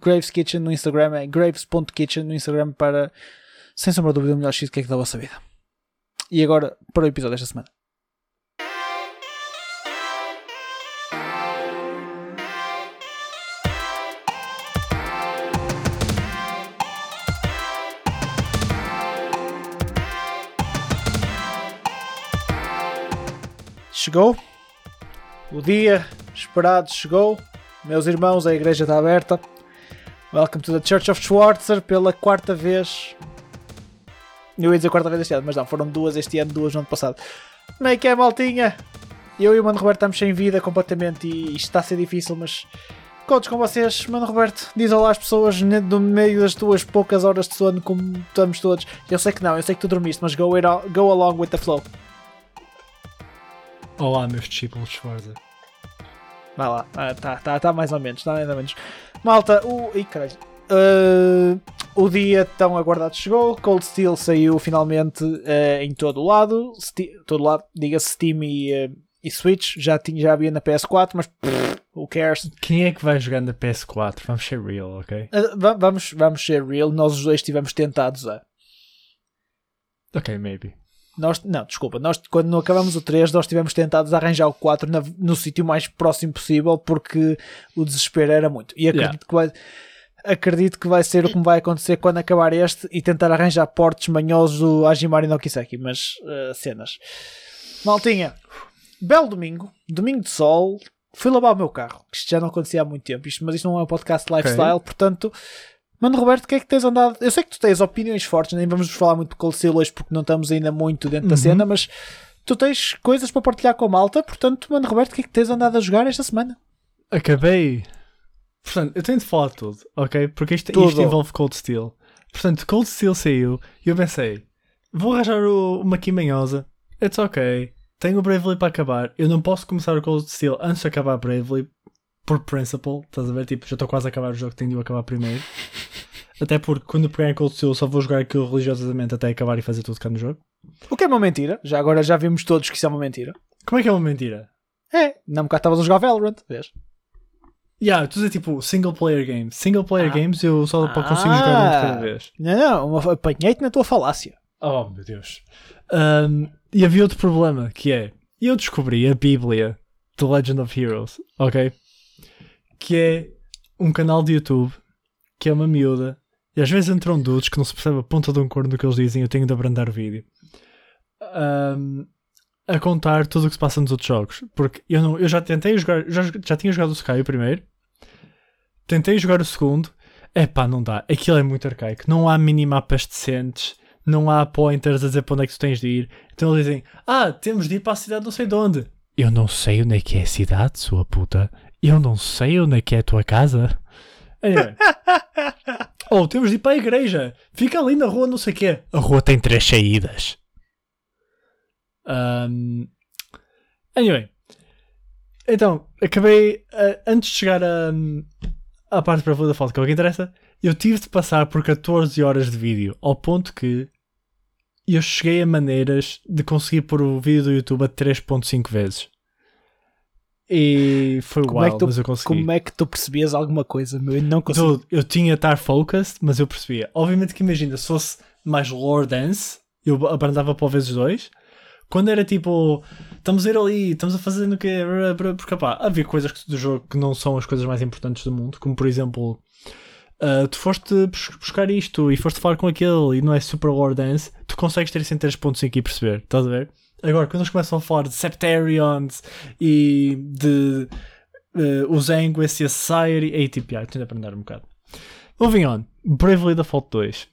Graves Kitchen no Instagram é graves.kitchen no Instagram para, sem sombra de dúvida, o melhor cheesecake da vossa vida. E agora, para o episódio desta semana. Chegou. O dia esperado chegou. Meus irmãos, a igreja está aberta. Welcome to the Church of Schwarzer pela quarta vez. Eu ia dizer quarta vez este ano, mas não, foram duas este ano, duas no ano passado. Como é que é, maltinha? Eu e o Mano Roberto estamos sem vida completamente e isto está a ser difícil, mas contos com vocês. Mano Roberto, diz olá às pessoas no meio das tuas poucas horas de sono, como estamos todos. Eu sei que não, eu sei que tu dormiste, mas go, it, go along with the flow. Olá, meus discípulos Schwarzer. Vai lá, ah, tá, tá, tá mais ou menos, tá mais ou menos. Malta, o. Ih, caralho. Uh, o dia tão aguardado chegou. Cold Steel saiu finalmente uh, em todo o lado. Sti todo lado, diga-se Steam e, uh, e Switch. Já, tinha, já havia na PS4, mas pff, who cares? Quem é que vai jogar na PS4? Vamos ser real, ok? vamos, vamos ser real. Nós os dois estivemos tentados a. Ok, maybe. Nós, não, desculpa, nós quando não acabamos o 3, nós tivemos tentados arranjar o 4 na, no sítio mais próximo possível porque o desespero era muito. E acredito, yeah. que vai, acredito que vai ser o que vai acontecer quando acabar este e tentar arranjar portos manhosos do Ajimari no Kiseki, mas uh, cenas. Maltinha, belo domingo, domingo de sol, fui lavar o meu carro, que isto já não acontecia há muito tempo, isto, mas isto não é um podcast lifestyle, okay. portanto Mano, Roberto, o que é que tens andado? Eu sei que tu tens opiniões fortes, nem vamos falar muito de Cold Steel hoje porque não estamos ainda muito dentro uhum. da cena, mas tu tens coisas para partilhar com a malta, portanto, mano, Roberto, o que é que tens andado a jogar esta semana? Acabei. Portanto, eu tenho de falar tudo, ok? Porque isto, isto envolve Cold Steel. Portanto, Cold Steel saiu e eu pensei, vou arranjar o, uma quimanhosa, it's ok. Tenho o Bravely para acabar. Eu não posso começar o Cold Steel antes de acabar Bravely por principle, estás a ver? Tipo, já estou quase a acabar o jogo, tenho de o acabar primeiro. Até porque quando pegar em Cold Steel só vou jogar aquilo religiosamente até acabar e fazer tudo cá no jogo. O que é uma mentira. Já agora já vimos todos que isso é uma mentira. Como é que é uma mentira? É, não me cá estavas a jogar Valorant, vês? Yeah, tu dizes tipo single player games. Single player ah. games eu só ah. consigo jogar um de cada vez. Não, não, apanhei-te na tua falácia. Oh meu Deus. Um, e havia outro problema que é eu descobri a Bíblia The Legend of Heroes, ok? Que é um canal de YouTube que é uma miúda e às vezes entram dudes que não se percebe a ponta de um corno do que eles dizem eu tenho de abrandar o vídeo. Um, a contar tudo o que se passa nos outros jogos. Porque eu, não, eu já tentei jogar, já, já tinha jogado o Sky o primeiro, tentei jogar o segundo, é pá, não dá. Aquilo é muito arcaico. Não há minimapas decentes, não há pointers a dizer para onde é que tu tens de ir. Então eles dizem: Ah, temos de ir para a cidade não sei de onde. Eu não sei onde é que é a cidade, sua puta. Eu não sei onde é que é a tua casa. Anyway. Ou oh, temos de ir para a igreja. Fica ali na rua, não sei o quê. A rua tem três saídas. Um, anyway. Então, acabei. Uh, antes de chegar a, à parte para a da foto, que é o que interessa, eu tive de passar por 14 horas de vídeo. Ao ponto que eu cheguei a maneiras de conseguir pôr o vídeo do YouTube a 3.5 vezes. E foi como uau, é tu, mas eu consegui. Como é que tu percebias alguma coisa? Eu não consegui. Eu, eu tinha estar focused, mas eu percebia. Obviamente que imagina, se fosse mais lore dance, eu abrandava para o vezes dois. Quando era tipo, estamos a ir ali, estamos a fazer no quê? Porque pá, havia coisas do jogo que não são as coisas mais importantes do mundo, como por exemplo, uh, tu foste buscar isto e foste falar com aquele e não é super lore dance, tu consegues ter isso em 3.5 e perceber, estás a ver? Agora, quando eles começam a falar de Septarions e de uh, os Anguish e a Society, aí tipo, yeah, tento aprender um bocado. Moving on, Bravely Default 2.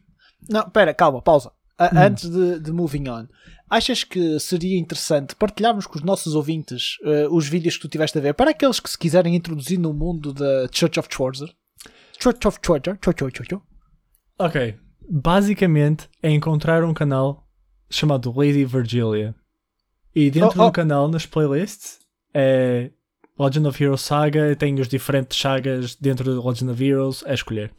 Não, pera, calma, pausa. A, hum. Antes de, de, moving on, achas que seria interessante partilharmos com os nossos ouvintes uh, os vídeos que tu tiveste a ver para aqueles que se quiserem introduzir no mundo da Church of Schwarzer? Church of Schwarzer? Ok. Basicamente é encontrar um canal chamado Lady Virgilia. E dentro oh, oh. do canal, nas playlists, é Legend of Heroes Saga, tem os diferentes sagas dentro do Legend of Heroes a escolher.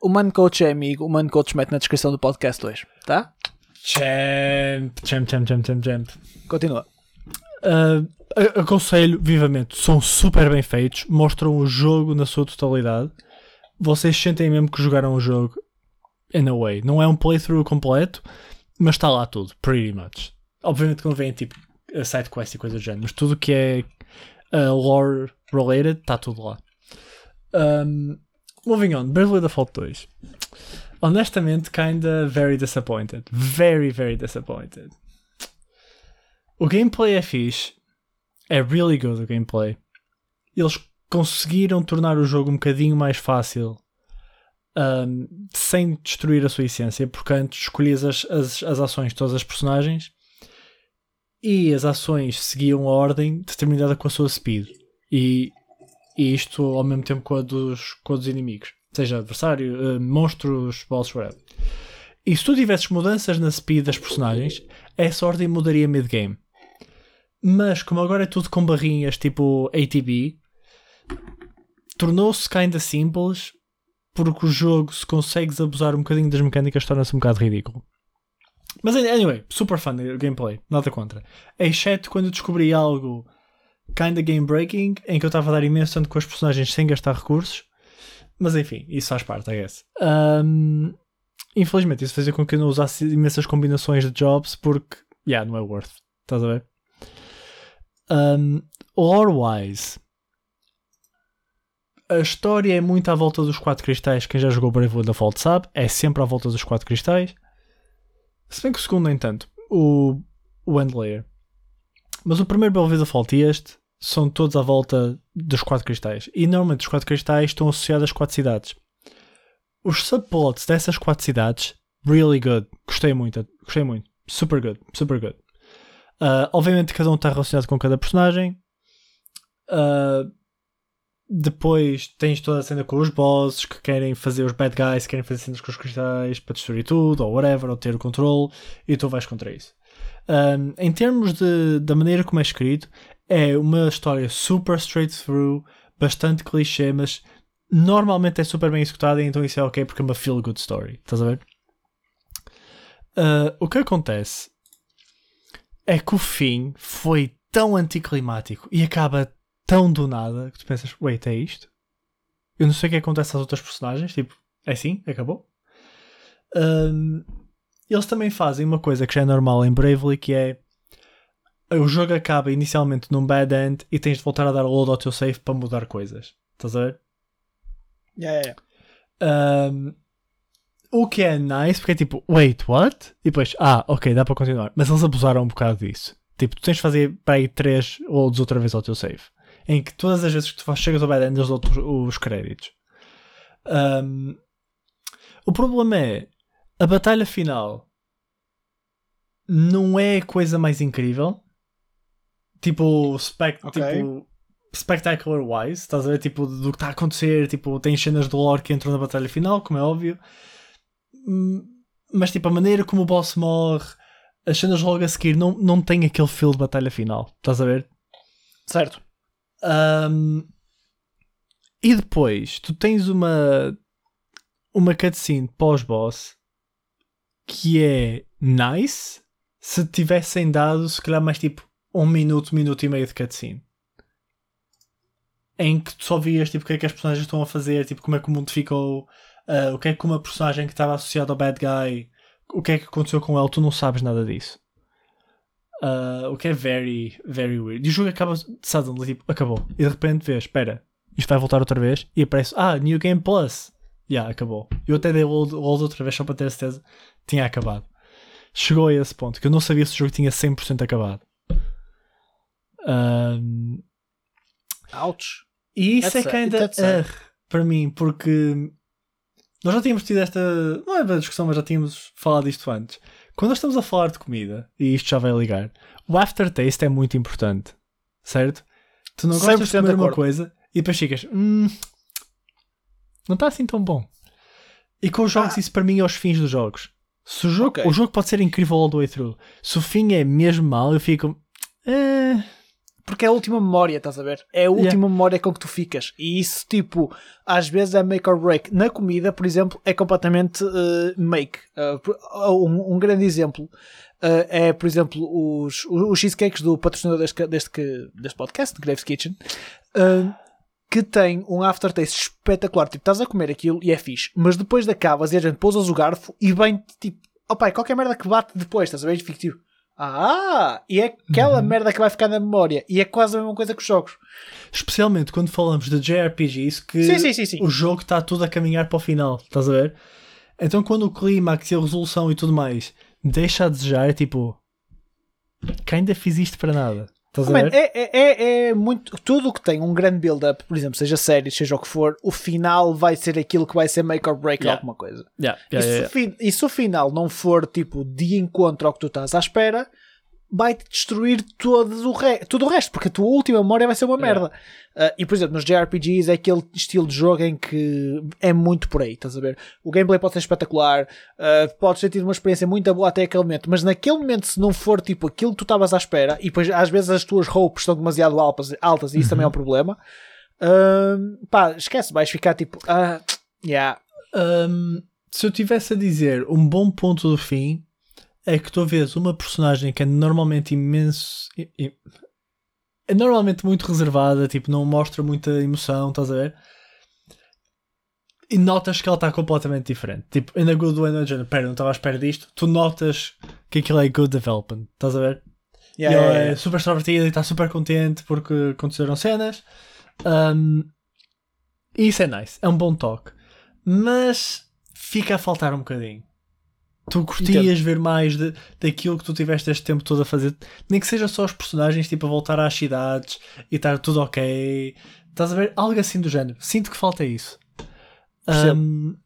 O Man Coach é amigo, o Man Coach mete na descrição do podcast hoje, tá? Champ, champ, champ, champ, champ, champ. Continua. Uh, aconselho vivamente, são super bem feitos, mostram o jogo na sua totalidade. Vocês sentem mesmo que jogaram o jogo in a way. Não é um playthrough completo, mas está lá tudo, pretty much. Obviamente que não vem tipo side quest e coisas do género, mas tudo que é uh, lore related está tudo lá. Um, moving on, Bravely Default 2. Honestamente, kinda very disappointed. Very, very disappointed. O gameplay é fixe. É really good o gameplay. Eles conseguiram tornar o jogo um bocadinho mais fácil um, sem destruir a sua essência, porque antes escolhias as, as, as ações de todas as personagens e as ações seguiam a ordem determinada com a sua speed. E, e isto ao mesmo tempo com a dos, com a dos inimigos. Seja adversário, uh, monstros, boss, whatever. E se tu tivesses mudanças na speed das personagens, essa ordem mudaria mid-game. Mas como agora é tudo com barrinhas tipo ATB, tornou-se kinda simples porque o jogo, se consegues abusar um bocadinho das mecânicas, torna-se um bocado ridículo. Mas anyway, super fun do gameplay, nada contra. Exceto quando eu descobri algo kinda game breaking, em que eu estava a dar imenso tanto com os personagens sem gastar recursos. Mas enfim, isso faz parte, I guess. Um, infelizmente, isso fazia com que eu não usasse imensas combinações de jobs porque, yeah, não é worth. Estás a ver? Um, Lore-wise, a história é muito à volta dos quatro cristais. Quem já jogou Brave da Fault sabe, é sempre à volta dos quatro cristais. Se bem que o segundo, nem tanto. O, o Endlayer. Mas o primeiro Belveda Default e este são todos à volta dos quatro cristais. E normalmente os quatro cristais estão associados às quatro cidades. Os subplots dessas quatro cidades, really good. Gostei muito, gostei muito. Super good, super good. Uh, obviamente cada um está relacionado com cada personagem. Uh, depois tens toda a cena com os bosses que querem fazer os bad guys, querem fazer cenas com os cristais para destruir tudo, ou whatever, ou ter o controle, e tu vais contra isso. Um, em termos de, da maneira como é escrito, é uma história super straight through, bastante clichê, mas normalmente é super bem executada, então isso é ok porque é uma feel good story. Estás a ver? Uh, o que acontece é que o fim foi tão anticlimático e acaba tão do nada que tu pensas, wait, é isto? Eu não sei o que acontece às outras personagens, tipo, é assim, acabou. Um, eles também fazem uma coisa que já é normal em Bravely, que é o jogo acaba inicialmente num bad end e tens de voltar a dar load ao teu save para mudar coisas. Estás a ver? Yeah, yeah. Um, o que é nice, porque é tipo, wait, what? E depois, ah, ok, dá para continuar. Mas eles abusaram um bocado disso. Tipo, tu tens de fazer para aí 3 loads outra vez ao teu save em que todas as vezes que tu chegas ao bad end eles dão os créditos. Um, o problema é a batalha final não é a coisa mais incrível. Tipo, spec, Ok. tipo spectacular wise, estás a ver? Tipo, do que está a acontecer. Tipo, tem cenas de lore que entram na batalha final, como é óbvio. Hum, Mas, tipo, a maneira como o boss morre, as cenas logo a seguir, não, não tem aquele feel de batalha final, estás a ver? Certo. Um, e depois tu tens uma uma cutscene pós-boss que é nice se tivessem dado se calhar mais tipo um minuto, minuto e meio de cutscene em que tu só vias tipo, o que é que as personagens estão a fazer, tipo, como é que o mundo ficou, uh, o que é que uma personagem que estava associada ao bad guy, o que é que aconteceu com ela, tu não sabes nada disso. Uh, o que é very, very weird. E o jogo acaba suddenly, tipo, acabou. E de repente vês, espera, isto vai voltar outra vez. E aparece, ah, New Game Plus. Já, yeah, acabou. Eu até dei load, load outra vez só para ter certeza. Tinha acabado. Chegou a esse ponto que eu não sabia se o jogo tinha 100% acabado. Um, Ouch. e isso That's é sad. uh, para mim, porque nós já tínhamos tido esta. Não é uma discussão, mas já tínhamos falado disto antes. Quando nós estamos a falar de comida, e isto já vai ligar, o aftertaste é muito importante, certo? Tu não gostas de 100% de comer uma coisa e depois ficas, hum, não está assim tão bom. E com os jogos, Ah. isso para mim é os fins dos jogos. Se o, jogo, Ok. o jogo pode ser incrível all the way through. Se o fim é mesmo mal, eu fico. Eh, Porque é a última memória, estás a ver? É a última memória com que tu ficas. E isso, tipo, às vezes é make or break. Na comida, por exemplo, é completamente eh, make. Eh, por- um, um grande exemplo eh, é, por exemplo, os, os cheesecakes do patrocinador deste, deste, deste podcast, Graves Kitchen, eh, que tem um aftertaste espetacular. Tipo, estás a comer aquilo e é fixe, mas depois de acabas e a gente pousas o garfo e vem tipo, oh pai, qualquer merda que bate depois, estás a ver? E fico tipo, ah, e é aquela Uhum. merda que vai ficar na memória e é quase a mesma coisa que os jogos. Especialmente quando falamos de JRPGs, que Sim, sim, sim, o jogo está tudo a caminhar para o final, estás a ver? Então quando o clímax e a resolução e tudo mais deixa a desejar, é tipo, que ainda fiz isto para nada. Estás a Man, ver? é, é, é, é muito. Tudo o que tem um grande build-up, por exemplo, seja série, seja o que for, o final vai ser aquilo que vai ser make or break Yeah. alguma coisa. Yeah, e, yeah, se o fin- e se o final não for tipo de encontro ao que tu estás à espera, vai-te destruir todo o, re tudo o resto, porque a tua última memória vai ser uma Yeah. merda. Uh, e por exemplo, nos JRPGs é aquele estilo de jogo em que é muito por aí, estás a ver? O gameplay pode ser espetacular, uh, podes ter tido uma experiência muito boa até aquele momento, mas naquele momento, se não for tipo aquilo que tu estavas à espera, e depois às vezes as tuas hopes estão demasiado altas, altas e isso também é um problema, uh, pá, esquece, vais ficar tipo, ah, yeah, Um, se eu tivesse a dizer um bom ponto do fim, é que tu vês uma personagem que é normalmente imenso. É normalmente muito reservada, tipo, não mostra muita emoção, estás a ver? E notas que ela está completamente diferente. Tipo, in a good way, no género, pera, não estava à espera disto. Tu notas que aquilo é good development, estás a ver? yeah, e ela yeah, é yeah. super extrovertida e está super contente porque aconteceram cenas. Um, e isso é nice, é um bom toque. Mas fica a faltar um bocadinho. Tu curtias Entendo. ver mais de, daquilo que tu tiveste este tempo todo a fazer, nem que seja só os personagens tipo a voltar às cidades e estar tudo ok. Estás a ver? Algo assim do género. Sinto que falta isso. Um,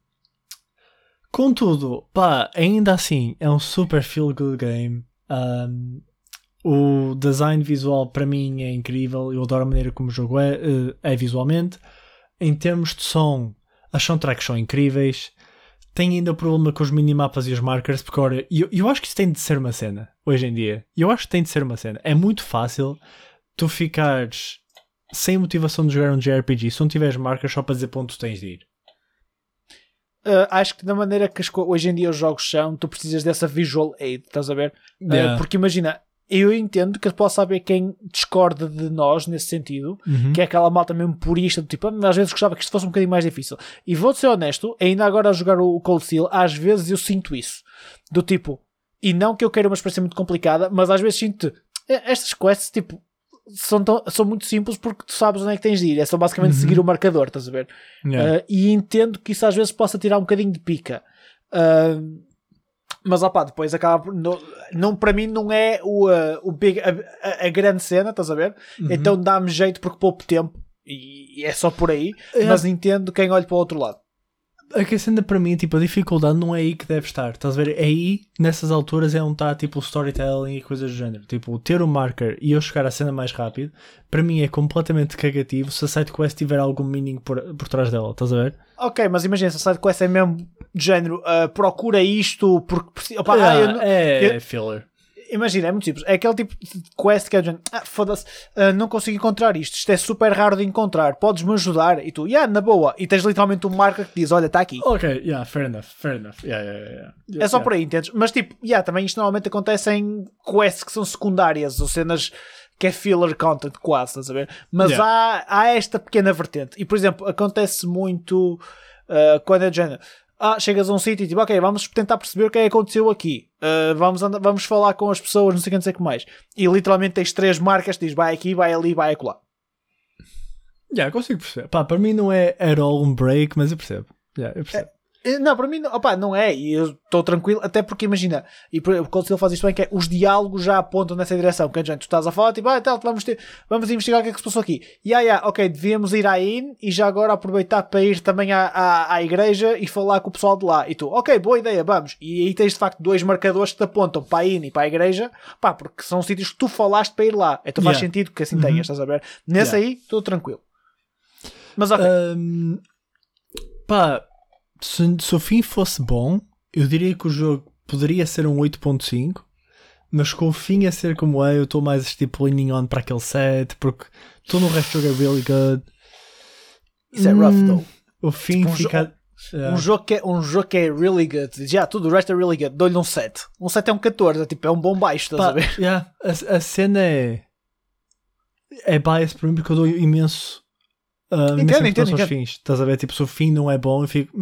contudo, pá, ainda assim é um super feel good game. Um, o design visual para mim é incrível. Eu adoro a maneira como o jogo é, eh, é visualmente. Em termos de som, as soundtracks são incríveis. Tem ainda o problema com os minimapas e os markers, porque ora, eu, eu acho que isso tem de ser uma cena hoje em dia. Eu acho que tem de ser uma cena. É muito fácil tu ficares sem motivação de jogar um JRPG se não tiveres marcas só para dizer para onde tu tens de ir. Uh, acho que da maneira que hoje em dia os jogos são, tu precisas dessa visual aid, estás a ver? Uh, Yeah. porque imagina, eu entendo que possa haver quem discorda de nós nesse sentido, Uhum. que é aquela malta mesmo purista, do tipo, "Ah, às vezes gostava que isto fosse um bocadinho mais difícil. E vou-te ser honesto, ainda agora a jogar o Cold Steel, às vezes eu sinto isso. Do tipo, e não que eu queira uma experiência muito complicada, mas às vezes sinto, "Eh, estas quests, tipo, são, tão- são muito simples porque tu sabes onde é que tens de ir. É só basicamente Uhum. seguir o marcador, estás a ver? Yeah. Uh, e entendo que isso às vezes possa tirar um bocadinho de pica. Uh, mas opá, depois acaba por. Não, não, para mim não é o, uh, o big, a, a- a grande cena, estás a ver? Uhum. Então dá-me jeito porque pouco tempo e, e é só por aí. É. Mas entendo quem olha para o outro lado. A que cena para mim, tipo, a dificuldade não é aí que deve estar. Estás a ver? É aí, nessas alturas, é onde está tipo o storytelling e coisas do género. Tipo, ter o marker e eu chegar à cena mais rápido, para mim é completamente cagativo se a sidequest tiver algum meaning por, por trás dela. Estás a ver? Ok, mas imagina se a sidequest é mesmo de género, uh, procura isto porque. Opa, ah, ah, eu, é, eu, filler imagina, é muito simples. É aquele tipo de quest que é de ah, foda-se, uh, não consigo encontrar isto. Isto é super raro de encontrar. Podes-me ajudar? E tu, yeah, na boa. E tens literalmente um marca que diz: Olha, está aqui. Ok, yeah, fair enough, fair enough. Yeah, yeah, yeah. yeah é só yeah. por aí, entendes? Mas tipo, yeah, também isto normalmente acontece em quests que são secundárias ou cenas que é filler content quase, estás a ver? Mas há, há esta pequena vertente. E por exemplo, acontece muito uh, quando é de género ah, chegas a um sítio e tipo, ok, vamos tentar perceber o que é que aconteceu aqui. Uh, vamos, andar, vamos falar com as pessoas, não sei o que, não sei o que mais. E literalmente tens três marcas, diz vai aqui, vai ali, vai acolá. Já, yeah, consigo perceber. Pá, para mim não é at all um break, mas eu percebo. Yeah, eu percebo. É, eh, não, para mim, opa, não é. E eu estou tranquilo, até porque imagina, e o Conselho faz isto bem, que é os diálogos já apontam nessa direção. Que gente, tu estás a falar, tipo, ah, então, vamos, ter, vamos investigar o que é que se passou aqui. E aí, ah, ok, devíamos ir à IN e já agora aproveitar para ir também à, à, à, igreja e falar com o pessoal de lá. E tu, ok, boa ideia, vamos. E aí tens de facto dois marcadores que te apontam para a IN e para a igreja, pá, porque são sítios que tu falaste para ir lá. Então faz yeah. sentido que assim uhum. tenhas, estás a ver? Nesse yeah. aí, estou tranquilo. Mas ok. Um, pá se, se o fim fosse bom, eu diria que o jogo poderia ser um 8.5, mas com o fim a ser como é, eu estou mais tipo leaning on para aquele set, porque todo o resto do jogo é really good. Isso é rough, hum, though. O fim tipo, um fica. Jo yeah. um, jogo que é, um jogo que é really good, já tudo o resto é really good, dou-lhe um 7. Um 7 é um 14, é, tipo, é um bom baixo, estás Pá, a ver? Yeah, a, a cena é. É bias para mim porque eu dou imenso Uh, entendo, entendo, entendo. fins. Estás a ver? Tipo, se o fim não é bom, eu fico.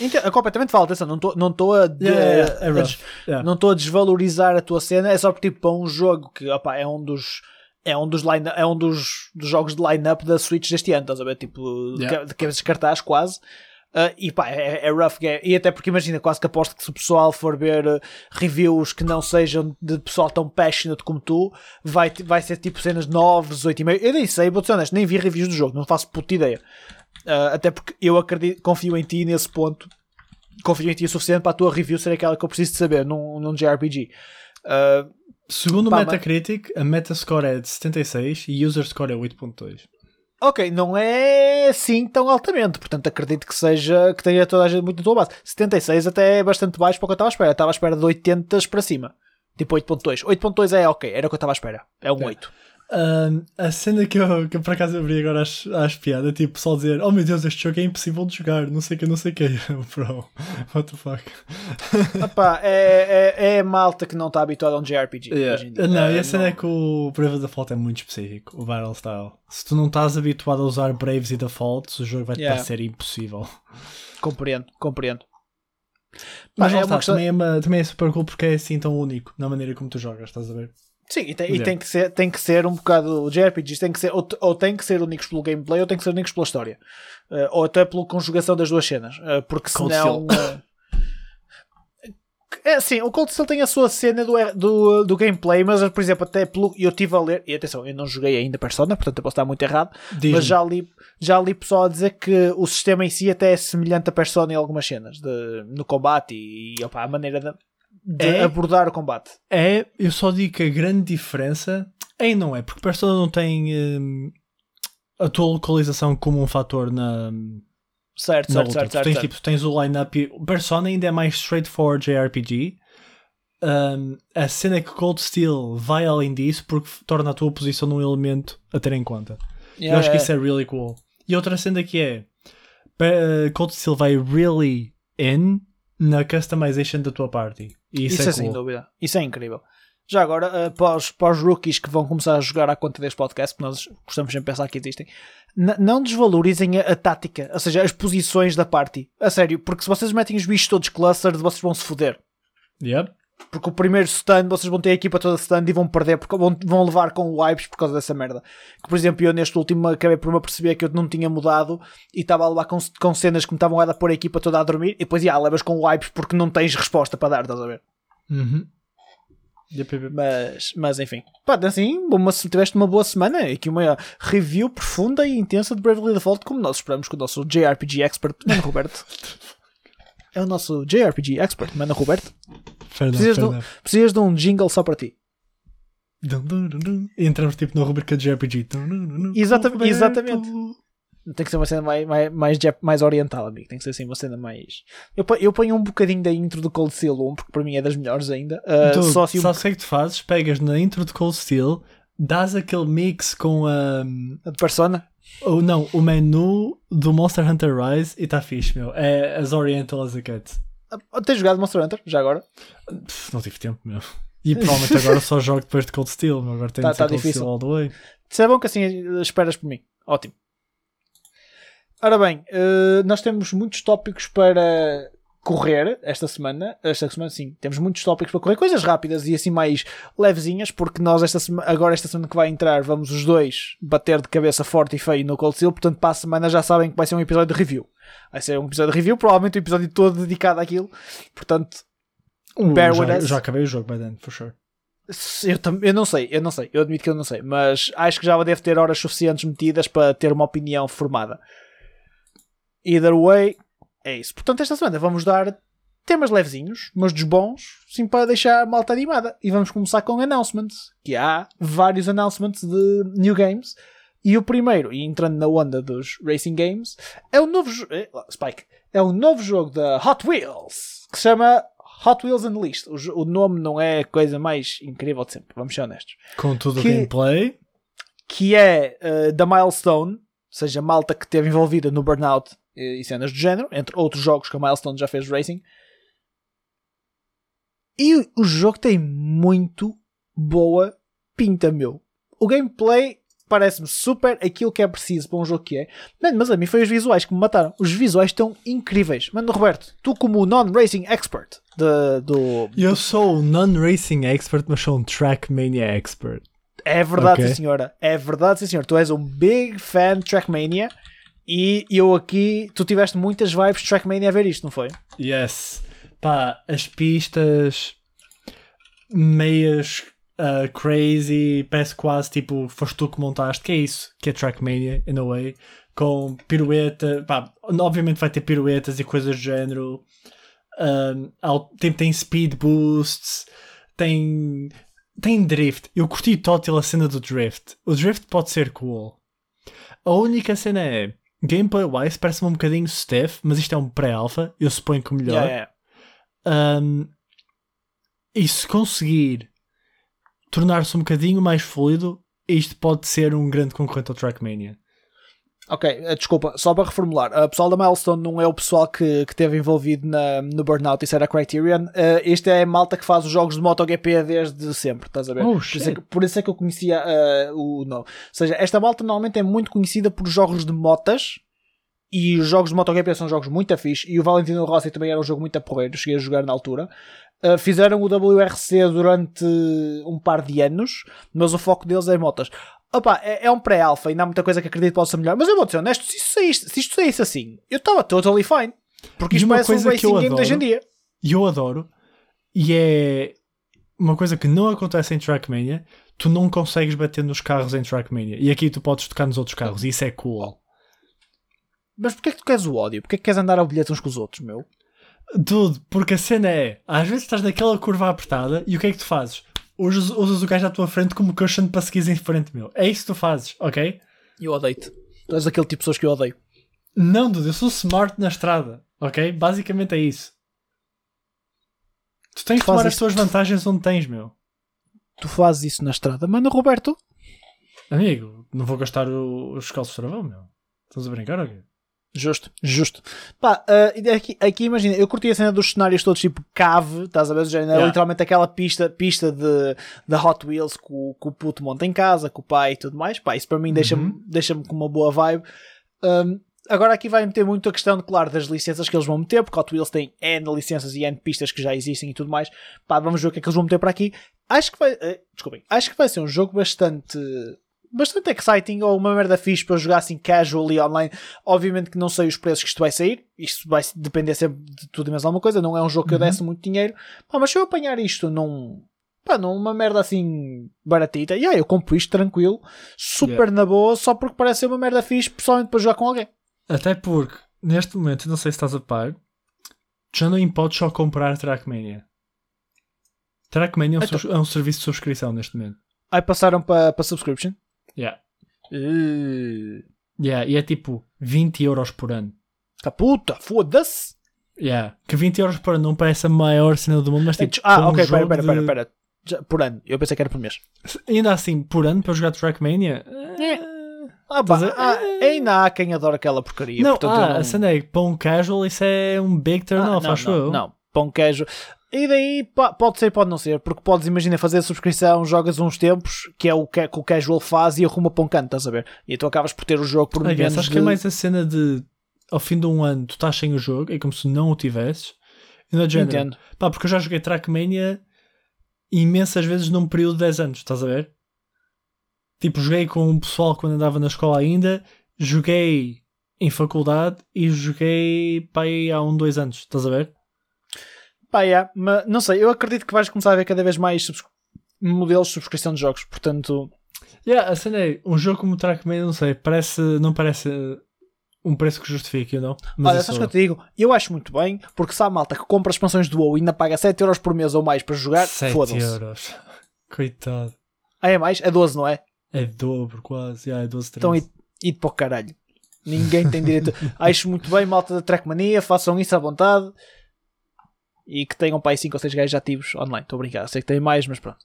Entendo, completamente falta atenção, não estou não a, de, yeah, yeah, yeah. a, yeah. não a desvalorizar a tua cena, é só porque tipo, para um jogo que opa, é um dos é um dos, line, é um dos, dos jogos de line-up da Switch deste ano, estás a ver? Tipo, de que cartaz quase. Uh, e pá, é, é rough game. E até porque imagina, quase que aposto que se o pessoal for ver uh, reviews que não sejam de pessoal tão passionate como tu, vai, vai ser tipo cenas 9, 18 e meio. Eu nem sei, vou ser honesto, nem vi reviews do jogo, não faço puta ideia. Uh, até porque eu acredito, confio em ti nesse ponto. Confio em ti o suficiente para a tua review ser aquela que eu preciso de saber num, num JRPG. Segundo o Metacritic, mas... a Metascore é de 76 e User Score é 8.2. Ok, não é assim tão altamente, portanto acredito que seja que tenha toda a gente muito na tua base. 76 até é bastante baixo para o que eu estava à espera. Estava à espera de 80 para cima. Tipo 8.2. 8.2 é ok, era o que eu estava à espera. É um 8. Um, a cena que eu, que eu por acaso abri agora às, às piadas, tipo, só dizer: Oh meu Deus, este jogo é impossível de jogar, não sei o que, não sei o que. Bro, what the fuck. Opa, é, é, é malta que não está habituada a um JRPG. Yeah. Não, e a cena não... é que o Brave Default é muito específico, o Battle Style. Se tu não estás habituado a usar Braves e Defaults, o jogo vai-te yeah. parecer impossível. Compreendo, compreendo. Mas Pá, é está, questão... também, é uma, também é super cool porque é assim tão único na maneira como tu jogas, estás a ver? Sim, e tem, e tem, que, ser, tem que ser um bocado. O JRPGs tem que ser, ou, ou tem que ser únicos pelo gameplay, ou tem que ser únicos pela história. Uh, ou até pela conjugação das duas cenas. Uh, porque senão. Uh, é sim, o Cold Steel tem a sua cena do, do, do gameplay, mas por exemplo, até pelo. Eu estive a ler, e atenção, eu não joguei ainda Persona, portanto eu posso estar muito errado, mas já li, já li pessoal a dizer que o sistema em si até é semelhante a Persona em algumas cenas, de, no combate e, e opa, a maneira de, de é, abordar o combate. É, eu só digo que a grande diferença aí não é, porque Persona não tem hum, a tua localização como um fator na. Certo, na certo, certo, certo, tens, certo. Tipo, tens o line-up. Persona ainda é mais straightforward JRPG. Um, a cena é que Cold Steel vai além disso porque torna a tua posição num elemento a ter em conta. Yeah, eu acho yeah. que isso é really cool. E outra cena que é Cold Steel vai really in na customization da tua party. E isso, isso é, cool. sem dúvida. Isso é incrível. Já agora, uh, para, os, para os rookies que vão começar a jogar à conta deste podcast, porque nós gostamos sempre de pensar que existem, não desvalorizem a, a, tática, ou seja, as posições da party. A sério, porque se vocês metem os bichos todos clustered, vocês vão se foder. Yep. Porque o primeiro stun, vocês vão ter a equipa toda stun e vão perder, porque vão, vão levar com wipes por causa dessa merda. Que, por exemplo, eu neste último acabei por me perceber que eu não tinha mudado e estava a levar com, com cenas que me estavam a pôr a equipa toda a dormir e depois, já, levas com wipes porque não tens resposta para dar, estás a ver? Uhum. Mas, mas enfim, pá, assim, uma, tiveste uma boa semana. Aqui uma review profunda e intensa de Bravely Default, como nós esperamos com o nosso JRPG expert, Mano Roberto. é o nosso JRPG expert, Mano Roberto. Precisas, de, precisas de um jingle só para ti. E entramos tipo na rubrica de JRPG. Exatamente. exatamente. Tem que ser uma cena mais, mais, mais, mais oriental, amigo. Tem que ser assim uma cena mais. Eu, eu ponho um bocadinho da intro do Cold Steel 1, porque para mim é das melhores ainda. Uh, Dude, só se um... Que é que tu fazes? Pegas na intro do Cold Steel, dás aquele mix com a. A Persona? Ou não, o menu do Monster Hunter Rise e está fixe, meu. É as Oriental as a cat. Uh, tens jogado Monster Hunter já agora? não tive tempo, meu. E provavelmente agora só jogo depois de Cold Steel, mas agora tenho tá, de tá Cold difícil. Steel all the way. Se é bom que assim esperas por mim. Ótimo. Ora bem, uh, nós temos muitos tópicos para correr esta semana. Esta semana, sim, temos muitos tópicos para correr, coisas rápidas e assim mais levezinhas, porque nós esta semana, agora esta semana que vai entrar, vamos os dois bater de cabeça forte e feio no Cold Steel, portanto para a semana já sabem que vai ser um episódio de review. Vai ser um episódio de review, provavelmente um episódio todo dedicado àquilo. Portanto, uh, bear já, with us. Já acabei o jogo by then, for sure. Eu, eu não sei, eu não sei, eu admito que eu não sei, mas acho que já deve ter horas suficientes metidas para ter uma opinião formada. Either way, é isso. Portanto, esta semana vamos dar temas levezinhos, mas dos bons, sim para deixar a malta animada. E vamos começar com announcements, que há vários announcements de new games. E o primeiro, e entrando na onda dos racing games, é o novo eh, Spike, é o novo jogo da Hot Wheels, que se chama Hot Wheels Unleashed. O, o nome não é a coisa mais incrível de sempre, vamos ser honestos. Com tudo o gameplay. Que é uh, da Milestone, ou seja, malta que esteve envolvida no Burnout e cenas do género, entre outros jogos que a Milestone já fez racing. E o jogo tem muito boa pinta, meu. O gameplay parece-me super aquilo que é preciso para um jogo que é. Mano, mas a mim foi os visuais que me mataram. Os visuais estão incríveis. Mano, Roberto, tu como non-racing expert de, do... Eu sou um non-racing expert, mas sou um Trackmania expert. É verdade, okay. sim senhora. É verdade, sim senhor. Tu és um big fan de Trackmania. E eu aqui, tu tiveste muitas vibes de Trackmania a ver isto, não foi? Yes. Pá, as pistas meias uh, crazy, parece quase tipo, foste tu que montaste, que é isso, que é Trackmania, in a way, com pirueta, pá, obviamente vai ter piruetas e coisas do género, um, tem, tem speed boosts, tem, tem drift. Eu curti total a cena do drift. O drift pode ser cool. A única cena é gameplay-wise parece-me um bocadinho stiff, mas isto é um pré-alpha, eu suponho que o melhor. Yeah, yeah. Um, e se conseguir tornar-se um bocadinho mais fluido, isto pode ser um grande concorrente ao Trackmania. Ok, eh, desculpa, só para reformular. O pessoal da Milestone não é o pessoal que, que esteve envolvido na, no Burnout, isso era a Criterion. Uh, este é a malta que faz os jogos de MotoGP desde sempre, estás a ver? Oh, por, isso é que, por, isso é que, eu conhecia uh, o não. Ou seja, esta malta normalmente é muito conhecida por jogos de motas e os jogos de MotoGP são jogos muito fixe. E o Valentino Rossi também era um jogo muito porreiro, cheguei a jogar na altura. Uh, fizeram o WRC durante um par de anos, mas o foco deles é motas. Opa, é, é um pré-alpha, ainda há muita coisa que acredito possa ser melhor. Mas eu vou ser honesto, se isto saísse, se isto saísse assim, eu estava totally fine. Porque isto parece coisa um racing game de hoje em dia. E eu adoro, e é uma coisa que não acontece em Trackmania, tu não consegues bater nos carros em Trackmania. E aqui tu podes tocar nos outros carros, e isso é cool. Mas porquê é que tu queres o ódio? Porquê é que queres andar ao bilhete uns com os outros, meu? Tudo, porque a cena é, às vezes estás naquela curva apertada e o que é que tu fazes? Usas, usas o gajo à tua frente como cushion para seguires em frente, meu. É isso que tu fazes, ok? Eu odeio-te. Tu és aquele tipo de pessoas que eu odeio. Não, Dudu, eu sou smart na estrada, ok? Basicamente é isso. Tu tens de tomar as tuas vantagens onde tens, meu. Tu fazes isso na estrada, mano, Roberto. Amigo, não vou gastar os calços de travão, meu. Estás a brincar ou quê? Justo, justo. Pá, uh, aqui, aqui imagina, eu curti a cena dos cenários todos tipo cave, estás a ver? É yeah. literalmente aquela pista, pista de, de Hot Wheels que o, que o puto monta em casa, com o pai e tudo mais. Pá, isso para mim deixa-me uhum. deixa com uma boa vibe. Um, agora aqui vai meter muito a questão, de, claro, das licenças que eles vão meter, porque Hot Wheels tem N licenças e N pistas que já existem e tudo mais. Pá, vamos ver o que é que eles vão meter para aqui. Acho que vai, uh, desculpem, acho que vai ser um jogo bastante bastante exciting ou uma merda fixe para jogar assim casually online. Obviamente que não sei os preços que isto vai sair, isto vai depender sempre de tudo e mais alguma coisa. Não é um jogo que eu uhum. desse muito dinheiro, Pá, mas se eu apanhar isto num pá, numa merda assim baratita. E aí, eu compro isto tranquilo, super yeah. na boa, só porque parece ser uma merda fixe, pessoalmente para jogar com alguém. Até porque, neste momento, não sei se estás a par, já não podes só comprar Trackmania. Trackmania é um, então, é um serviço de subscrição neste momento. Aí passaram para pa subscription? Yeah. Uh... Yeah, e é tipo 20 euros por ano. Tá puta, foda-se! Yeah. Que 20 euros por ano não parece a maior cena do mundo, mas tipo. Ah, ok, pera, pera, pera, pera. Por ano, eu pensei que era por mês. Ainda assim, por ano para jogar Trackmania. É. Ah, bah, ah, ainda há quem adora aquela porcaria. Não, portanto, ah, não... a cena é pão casual, isso é um big turn ah, off, acho não, eu. Não, pão casual. E daí pode ser, pode não ser, porque podes, imagina, fazer a subscrição, jogas uns tempos, que é o que, que o casual faz, e arruma para um canto, estás a ver? E tu acabas por ter o jogo por menos. Acho de... que é mais a cena de ao fim de um ano tu estás sem o jogo, é como se não o tivesses. E não género, Entendo. Pá, porque eu já joguei Trackmania imensas vezes num período de 10 anos, estás a ver? Tipo, joguei com o pessoal quando andava na escola ainda, joguei em faculdade e joguei pá, aí há um, dois anos, estás a ver? Pá, yeah, mas não sei, eu acredito que vais começar a ver cada vez mais modelos de subscrição de jogos, portanto. Yeah, a cena é, um jogo como Trackmania, não sei, parece, não parece um preço que justifique, não? Mas Olha, sabes o que eu te digo? Eu acho muito bem, porque se há malta que compra expansões do WoW e ainda paga 7 euros por mês ou mais para jogar, fodam-se. 7 euros. Coitado. Ah, é mais? É 12, não é? É dobro, quase. Yeah, é 12, 13. Então, e, para o caralho. Ninguém tem direito. acho muito bem, malta da Trackmania, façam isso à vontade. E que tenham para aí 5 ou 6 gajos ativos online. Estou a brincar, sei que tem mais, mas pronto.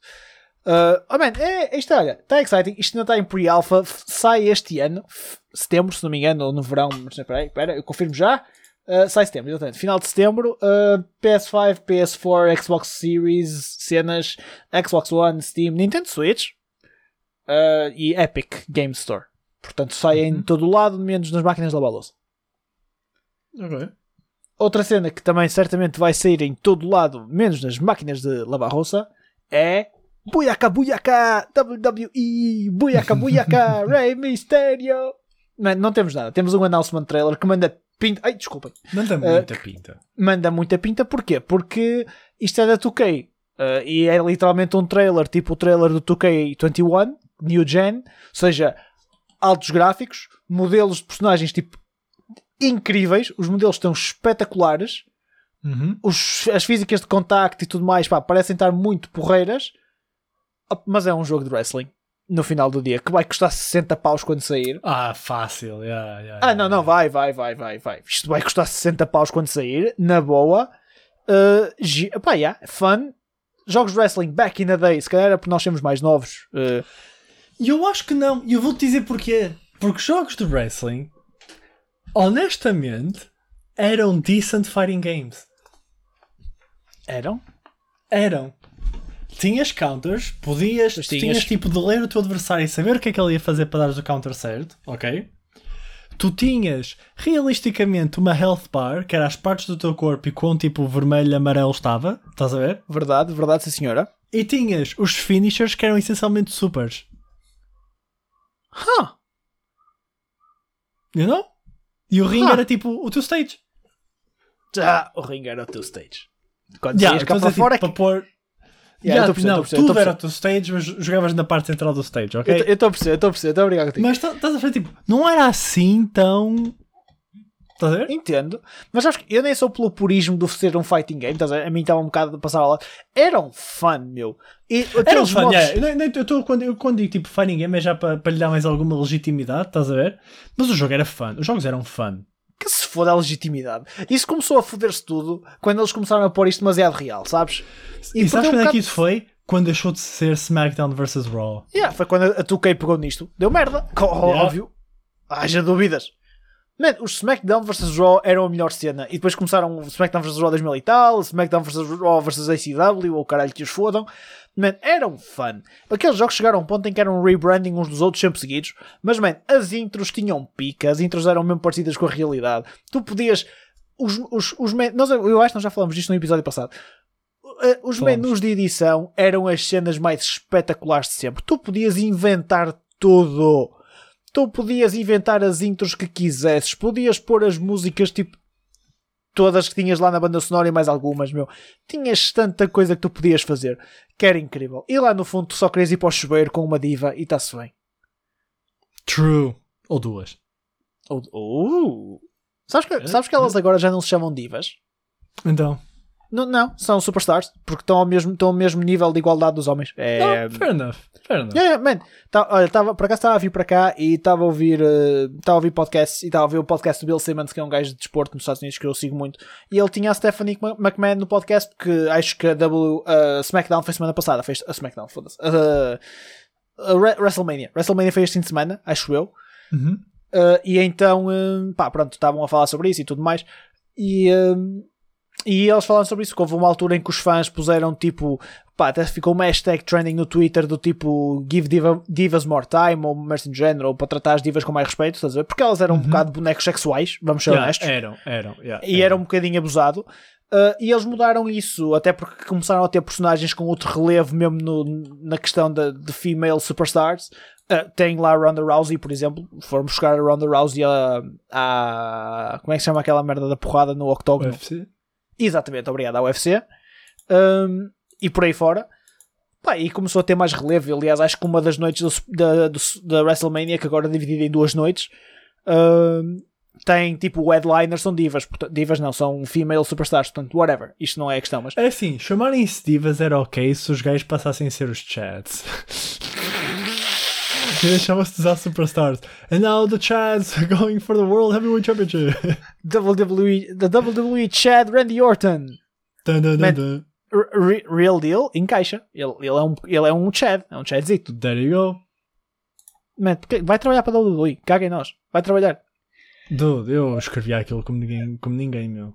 Uh, oh man, é, isto olha, está exciting. Isto ainda está em pre-alpha. Sai este ano, setembro, se não me engano, ou no verão. Mas espera espera, eu confirmo já. Uh, sai setembro, exatamente. Final de setembro. Uh, PS5, PS4, Xbox Series, cenas, Xbox One, Steam, Nintendo Switch uh, e Epic Game Store. Portanto, sai uhum. em todo o lado, menos nas máquinas de lavar louça. Ok. Outra cena que também certamente vai sair em todo o lado, menos nas máquinas de lavar rouça, é Buyaka Buyaka WWE Buyaka Buyaka Rey Mysterio não, não temos nada, temos um announcement trailer que manda pinta. Ai desculpem. Manda muita uh, pinta. manda muita pinta. Porquê? porque isto é da 2K uh, e é literalmente um trailer tipo o trailer do 2K21 New Gen, ou seja altos gráficos, modelos de personagens tipo incríveis, os modelos estão espetaculares uhum. os, as físicas de contacto e tudo mais pá, parecem estar muito porreiras mas é um jogo de wrestling no final do dia que vai custar 60 paus quando sair. Ah, fácil, yeah, yeah, Ah, não, não, vai, vai, vai, vai, vai. Isto vai custar 60 paus quando sair, na boa. Uh, pá, yeah, fun. Jogos de wrestling back in the day, se calhar era porque nós somos mais novos. Uh... Eu acho que não, e eu vou-te dizer porquê. Porque jogos de wrestling, honestamente, eram decent fighting games. Eram? Eram tinhas counters, podias, tinhas. tinhas tipo de ler o teu adversário e saber o que é que ele ia fazer para dar o counter certo, ok? Tu tinhas realisticamente uma health bar, que era as partes do teu corpo e com tipo vermelho e amarelo estava, estás a ver? Verdade, verdade, sim senhora. E tinhas os finishers que eram essencialmente supers. Huh. You know? E o ring huh. era tipo o teu stage. Ah, o ring era o teu stage. Quando yeah, cá para fora. Tipo, para pôr Yeah, yeah, não, tudo era o teu stage, mas jogavas na parte central do stage, ok? Eu estou a perceber, estou a perceber, estou obrigado. Mas tá, estás a ver, tipo, não era assim tão. Estás a ver? Entendo, mas acho que eu nem sou pelo purismo do ser um fighting game, estás a ver? A mim estava um bocado de passar lá. Era um fun, meu. E, era um fun, modos... yeah. eu, eu, tô, quando, eu, quando digo tipo fighting game é já para, para lhe dar mais alguma legitimidade, estás a ver? Mas o jogo era fun, os jogos eram fun que se foda a legitimidade. Isso começou a foder-se tudo quando eles começaram a pôr isto demasiado real, sabes? E, e sabes quando um é que isso foi? Quando deixou de ser SmackDown vs Raw. Yeah, foi quando a 2K pegou nisto. Deu merda. Yeah. Óbvio. Haja dúvidas. Man, os SmackDown vs Raw eram a melhor cena. E depois começaram o SmackDown vs Raw 2000 e tal, SmackDown vs Raw vs ACW, ou caralho que os fodam. Man, eram fun. Aqueles jogos chegaram a um ponto em que eram rebranding uns dos outros sempre seguidos. Mas, man, as intros tinham pica, as intros eram mesmo parecidas com a realidade. Tu podias. Os, os, os nós, eu acho que nós já falamos disto no episódio passado. Eh, os Falamos. menus de edição eram as cenas mais espetaculares de sempre. Tu podias inventar tudo. Tu podias inventar as intros que quisesses. Podias pôr as músicas tipo todas que tinhas lá na banda sonora e mais algumas, meu. Tinhas tanta coisa que tu podias fazer que era incrível. E lá no fundo tu só querias ir para o chuveiro com uma diva e está-se bem. True. Ou duas. Ou, uh. sabes, que, sabes que elas agora já não se chamam divas? Então. Não, não, são superstars, porque estão ao mesmo, estão ao mesmo nível de igualdade dos homens. É... Oh, fair enough. Fair enough. Yeah, man. Tá, olha, tava, por acaso estava a vir para cá e estava a ouvir uh, estava a ouvir podcasts e estava a ouvir o podcast do Bill Simmons, que é um gajo de desporto nos Estados Unidos que eu sigo muito. E ele tinha a Stephanie McMahon no podcast, que acho que a W uh, SmackDown foi semana passada. Fez a SmackDown, foda-se. Uh, WrestleMania. WrestleMania foi este fim de semana, acho eu. Uhum. Uh, e então, uh, pá, pronto, estavam a falar sobre isso e tudo mais. E, uh, e eles falaram sobre isso, que houve uma altura em que os fãs puseram tipo, pá, até ficou uma hashtag trending no Twitter do tipo Give diva, Divas More Time ou Mercy General, ou para tratar as divas com mais respeito, estás a ver? Porque elas eram uhum. um bocado bonecos sexuais, vamos ser yeah, honestos. Eram, eram, yeah, e era um bocadinho abusado. Uh, e eles mudaram isso, até porque começaram a ter personagens com outro relevo, mesmo no, na questão de, de female superstars. Uh, tem lá a Ronda Rousey, por exemplo. Foram buscar a Ronda Rousey a, a. Como é que se chama aquela merda da porrada no octógono? UFC? Exatamente, obrigado à UFC. Um, e por aí fora. Pá, e começou a ter mais relevo. Aliás, acho que uma das noites da, da WrestleMania, que agora é dividida em duas noites, um, tem tipo o headliner, são divas. Portanto, divas não, são female superstars. Portanto, whatever. Isto não é a questão. Mas... É assim, chamarem-se divas era ok se os gays passassem a ser os chats. Deixavam-se de usar superstars. And now the Chads are going for the World Heavyweight Championship. WWE, the WWE Chad Randy Orton. Dun, dun, dun, dun. Real deal, encaixa. Ele, ele, é um, ele é um Chad, é um Chadzito. There you go. Man, vai trabalhar para a WWE, caga em nós. Vai trabalhar. Dude, eu escrevi aquilo como ninguém, como ninguém meu.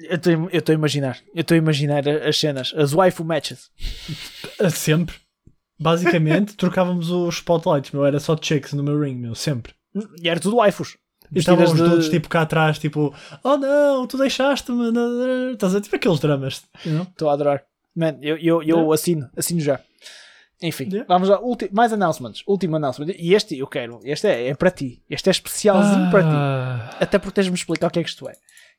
Eu estou a imaginar. Eu estou a imaginar as cenas. As waifu matches. Sempre. Basicamente, trocávamos os spotlights, meu. Era só chicks no meu ring, meu. Sempre. E era tudo waifus. E estávamos de... todos tipo cá atrás, tipo, oh não, tu deixaste-me. Estás a tipo aqueles dramas. Estou a adorar. Man, eu, eu, eu yeah. assino, assino já. Enfim, yeah. vamos lá. Ulti mais announcements. Último announcement. E este eu quero. Este é, é para ti. Este é especialzinho ah. para ti. Ah. Até porque tens-me explicar o que é que isto é.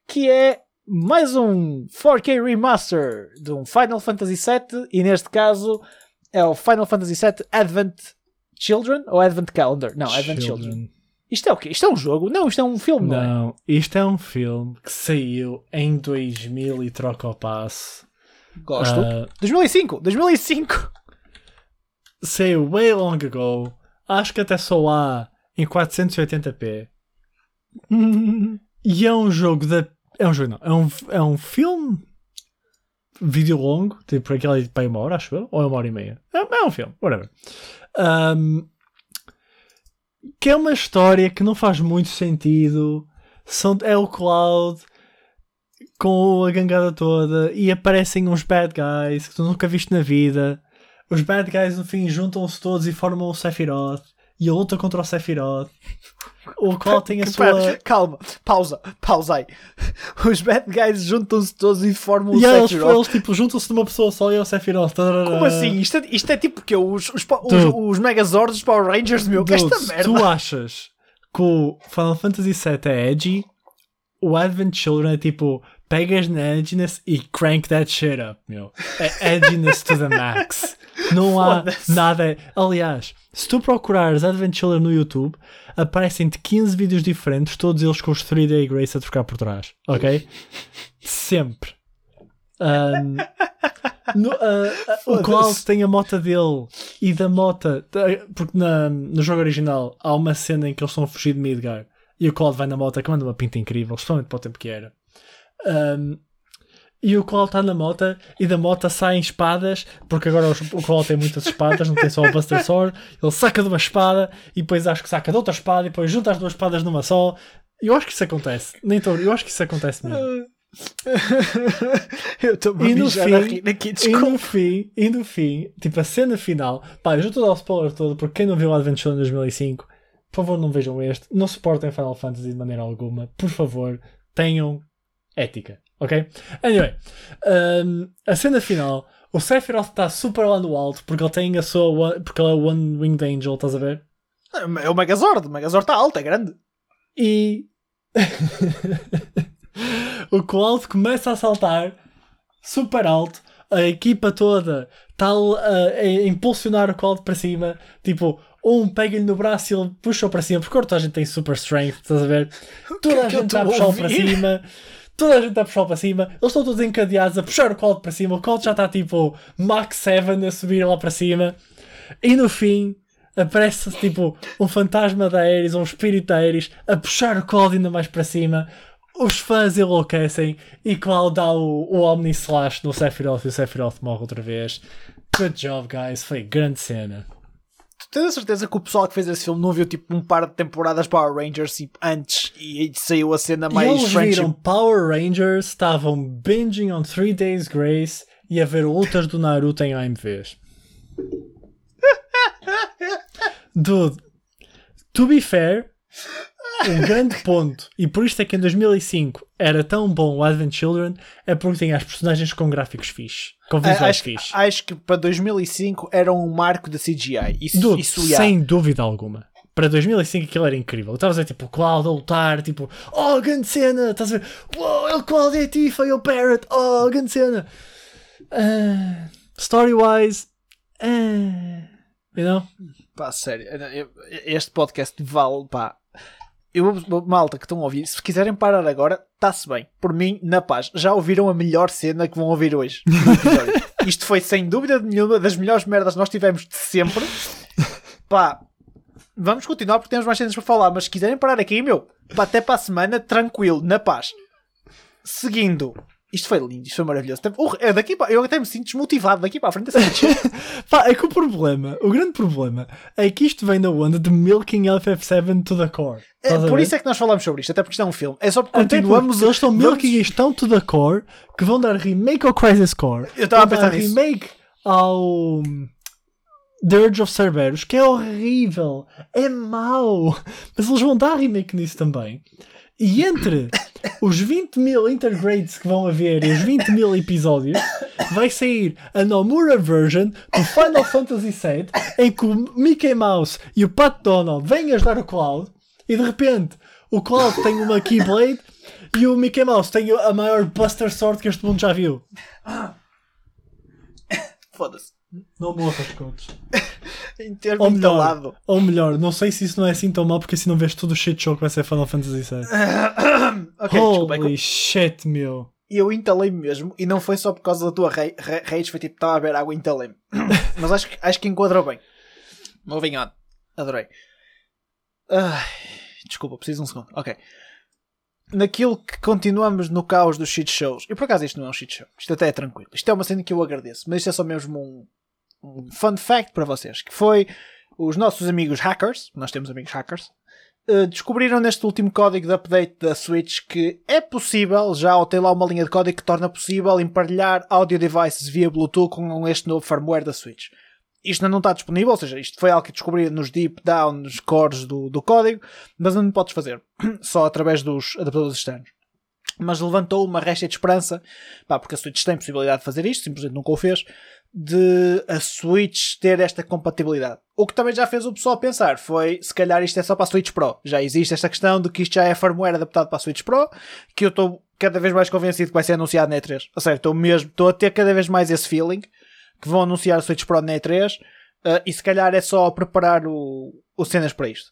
Que é mais um 4K remaster de um Final Fantasy VII. E neste caso é o Final Fantasy VII Advent Children ou Advent Calendar? Não, Advent Children. Children. Isto é o quê? Isto é um jogo? Não, isto é um filme, não, é? não é? isto é um filme que saiu em 2000 e troca o passo. Gosto. Uh, 2005! 2005! Saiu way long ago. Acho que até só há em 480p. e é um jogo da. É um jogo, não. É um, é um filme. Vídeo longo, tipo aquela de para uma hora, acho eu, ou é uma hora e meia. É, é um filme, whatever. Um, que é uma história que não faz muito sentido. São, é o Cloud com a gangada toda e aparecem uns bad guys que tu nunca viste na vida os bad guys no fim juntam-se todos e formam o Sephiroth e a luta contra o Sephiroth. O qual tem a sua. Calma, pausa, pausa aí. Os bad guys juntam-se todos e formam o e Sephiroth. Eles, eles tipo, juntam-se numa pessoa só e é o Sephiroth. Como assim? Isto é, isto é tipo que os, os, os, os Megazords, os Power Rangers, meu, que esta merda. Tu achas que o Final Fantasy VII é edgy? O Advent Children é tipo, pegas na edginess e crank that shit up, meu. É edginess to the max. Não há nada. Aliás, se tu procurares Advent Children no YouTube, aparecem-te 15 vídeos diferentes, todos eles com os 3D Grace a trocar por trás. Ok? Sempre. Um, no, uh, o Cloud tem a mota dele e da mota. Porque na, no jogo original há uma cena em que eles estão a fugir de Midgar e o Cloud vai na moto que manda uma pinta incrível, especialmente para o tempo que era. Um, e o Cloud está na moto e da moto saem espadas, porque agora o Cloud tem muitas espadas, não tem só o Buster Sword. Ele saca de uma espada e depois acho que saca de outra espada e depois junta as duas espadas numa só. Eu acho que isso acontece. Nem tô, eu acho que isso acontece mesmo. eu estou e no fim, aqui, E no fim, e no fim, tipo a cena final, pá, eu já estou a dar o spoiler todo, porque quem não viu o Adventure em 2005, por favor não vejam este, não suportem Final Fantasy de maneira alguma, por favor, tenham ética, ok? Anyway, um, a cena final, o Sephiroth está super lá no alto porque ele tem a sua, porque ele é o One Winged Angel, estás a ver? É o Megazord, o Megazord está alto, é grande. E o Cloud começa a saltar super alto, a equipa toda está a, a, impulsionar o Cloud para cima, tipo, um pega-lhe no braço e ele puxa-o para cima, porque toda a gente tem super strength, estás a ver? Toda a gente está a puxar para cima. Toda a gente a puxar para cima, eles estão todos encadeados a puxar o Cloud para cima. O Cloud já está tipo Max 7 a subir lá para cima, e no fim aparece tipo um fantasma da Ares, um espírito da Ares a puxar o Cloud ainda mais para cima. Os fãs enlouquecem e Cloud dá o, o Omni Slash no Sephiroth e o Sephiroth morre outra vez. Good job, guys. Foi grande cena. Tens a certeza que o pessoal que fez esse filme não viu tipo um par de temporadas Power Rangers tipo, antes e saiu a cena mais e eles friendship. viram Power Rangers, estavam binging on 3 Days Grace e a ver lutas do Naruto em AMVs. Dude, to be fair, um grande ponto, e por isto é que em 2005 era tão bom o Advent Children, é porque tem as personagens com gráficos fixes, com visuais acho, fixes. Acho que para 2005 era um marco da CGI. Isso, Dude, isso sem dúvida alguma. Para 2005 aquilo era incrível. Estavas a ver tipo o Cloud a lutar, tipo, oh, grande cena, estás a ver, oh, é o Cloud é a Tifa o Parrot, oh, grande cena. Uh, Story-wise, uh, you know? Pá, sério, este podcast vale, pá. Eu, malta que estão a ouvir, se quiserem parar agora, está-se bem. Por mim, na paz. Já ouviram a melhor cena que vão ouvir hoje. Isto foi sem dúvida nenhuma das melhores merdas que nós tivemos de sempre. Pá, vamos continuar porque temos mais cenas para falar. Mas se quiserem parar aqui, meu, pá, até para a semana, tranquilo, na paz. Seguindo, isto foi lindo, isto foi maravilhoso. É daqui para, eu até me sinto desmotivado daqui para a frente. Pá, é que o problema, o grande problema, é que isto vem da onda de milking FF7 to the core. É, por isso é que nós falamos sobre isto, até porque isto é um filme. É só porque continuamos. Eles estão milking vamos... isto tão to the core que vão dar remake ao Crisis Core. Eu estava a pensar nisso. remake ao. Dirge of Cerberus, que é horrível, é mau, mas eles vão dar remake nisso também. E entre os 20 mil intergrades que vão haver e os 20 mil episódios, vai sair a Nomura version do Final Fantasy VII em que o Mickey Mouse e o Pat Donald vêm ajudar o Cloud e de repente o Cloud tem uma Keyblade e o Mickey Mouse tem a maior Buster Sword que este mundo já viu. Foda-se. Não morras, coach. termos ou melhor. Ou melhor, não sei se isso não é assim tão mal porque assim não vês todo o shit show que vai ser Final Fantasy VII. ok, Holy desculpa. shit, meu. E eu entalei-me mesmo, e não foi só por causa da tua rage, foi tipo, estava a beber água e entalei-me. Mas acho, acho que enquadrou bem. Moving on. Adorei. Desculpa, preciso de um segundo. Ok. Naquilo que continuamos no caos dos shit shows. E por acaso isto não é um shit show. Isto até é tranquilo. Isto é uma cena que eu agradeço. Mas isto é só mesmo um, um fun fact para vocês, que foi os nossos amigos hackers, nós temos amigos hackers, uh, descobriram neste último código de update da Switch que é possível, já tem lá uma linha de código que torna possível emparelhar audio devices via Bluetooth com este novo firmware da Switch. Isto ainda não está disponível, ou seja, isto foi algo que descobri nos deep down, nos cores do, do código, mas não podes fazer, só através dos adaptadores externos mas levantou uma resta de esperança, pá, porque a Switch tem possibilidade de fazer isto, simplesmente nunca o fez, de a Switch ter esta compatibilidade. O que também já fez o pessoal pensar foi, se calhar isto é só para a Switch Pro. Já existe esta questão de que isto já é firmware adaptado para a Switch Pro, que eu estou cada vez mais convencido que vai ser anunciado na E3. Ou seja, estou mesmo, estou a ter cada vez mais esse feeling que vão anunciar a Switch Pro na E3 uh, eh, e se calhar é só preparar o, o cenas para isto.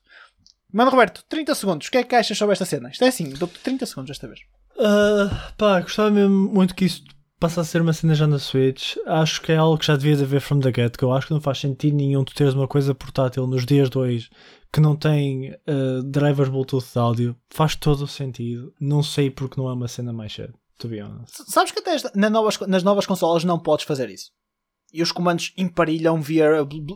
Mano Roberto, 30 segundos, o que é que achas sobre esta cena? Isto é assim, dou-te 30 segundos desta vez. Uh, pá, gostava mesmo muito que isto passa a ser uma cena já na Switch. Acho que é algo que já devia haver from the get-go. Acho que não faz sentido nenhum tu teres uma coisa portátil nos dias 2 que não tem uh, drivers Bluetooth de áudio. Faz todo o sentido. Não sei porque não é uma cena mais cedo, to be honest. Sabes que até nas novas, nas novas consolas não podes fazer isso. E os comandos emparelham via,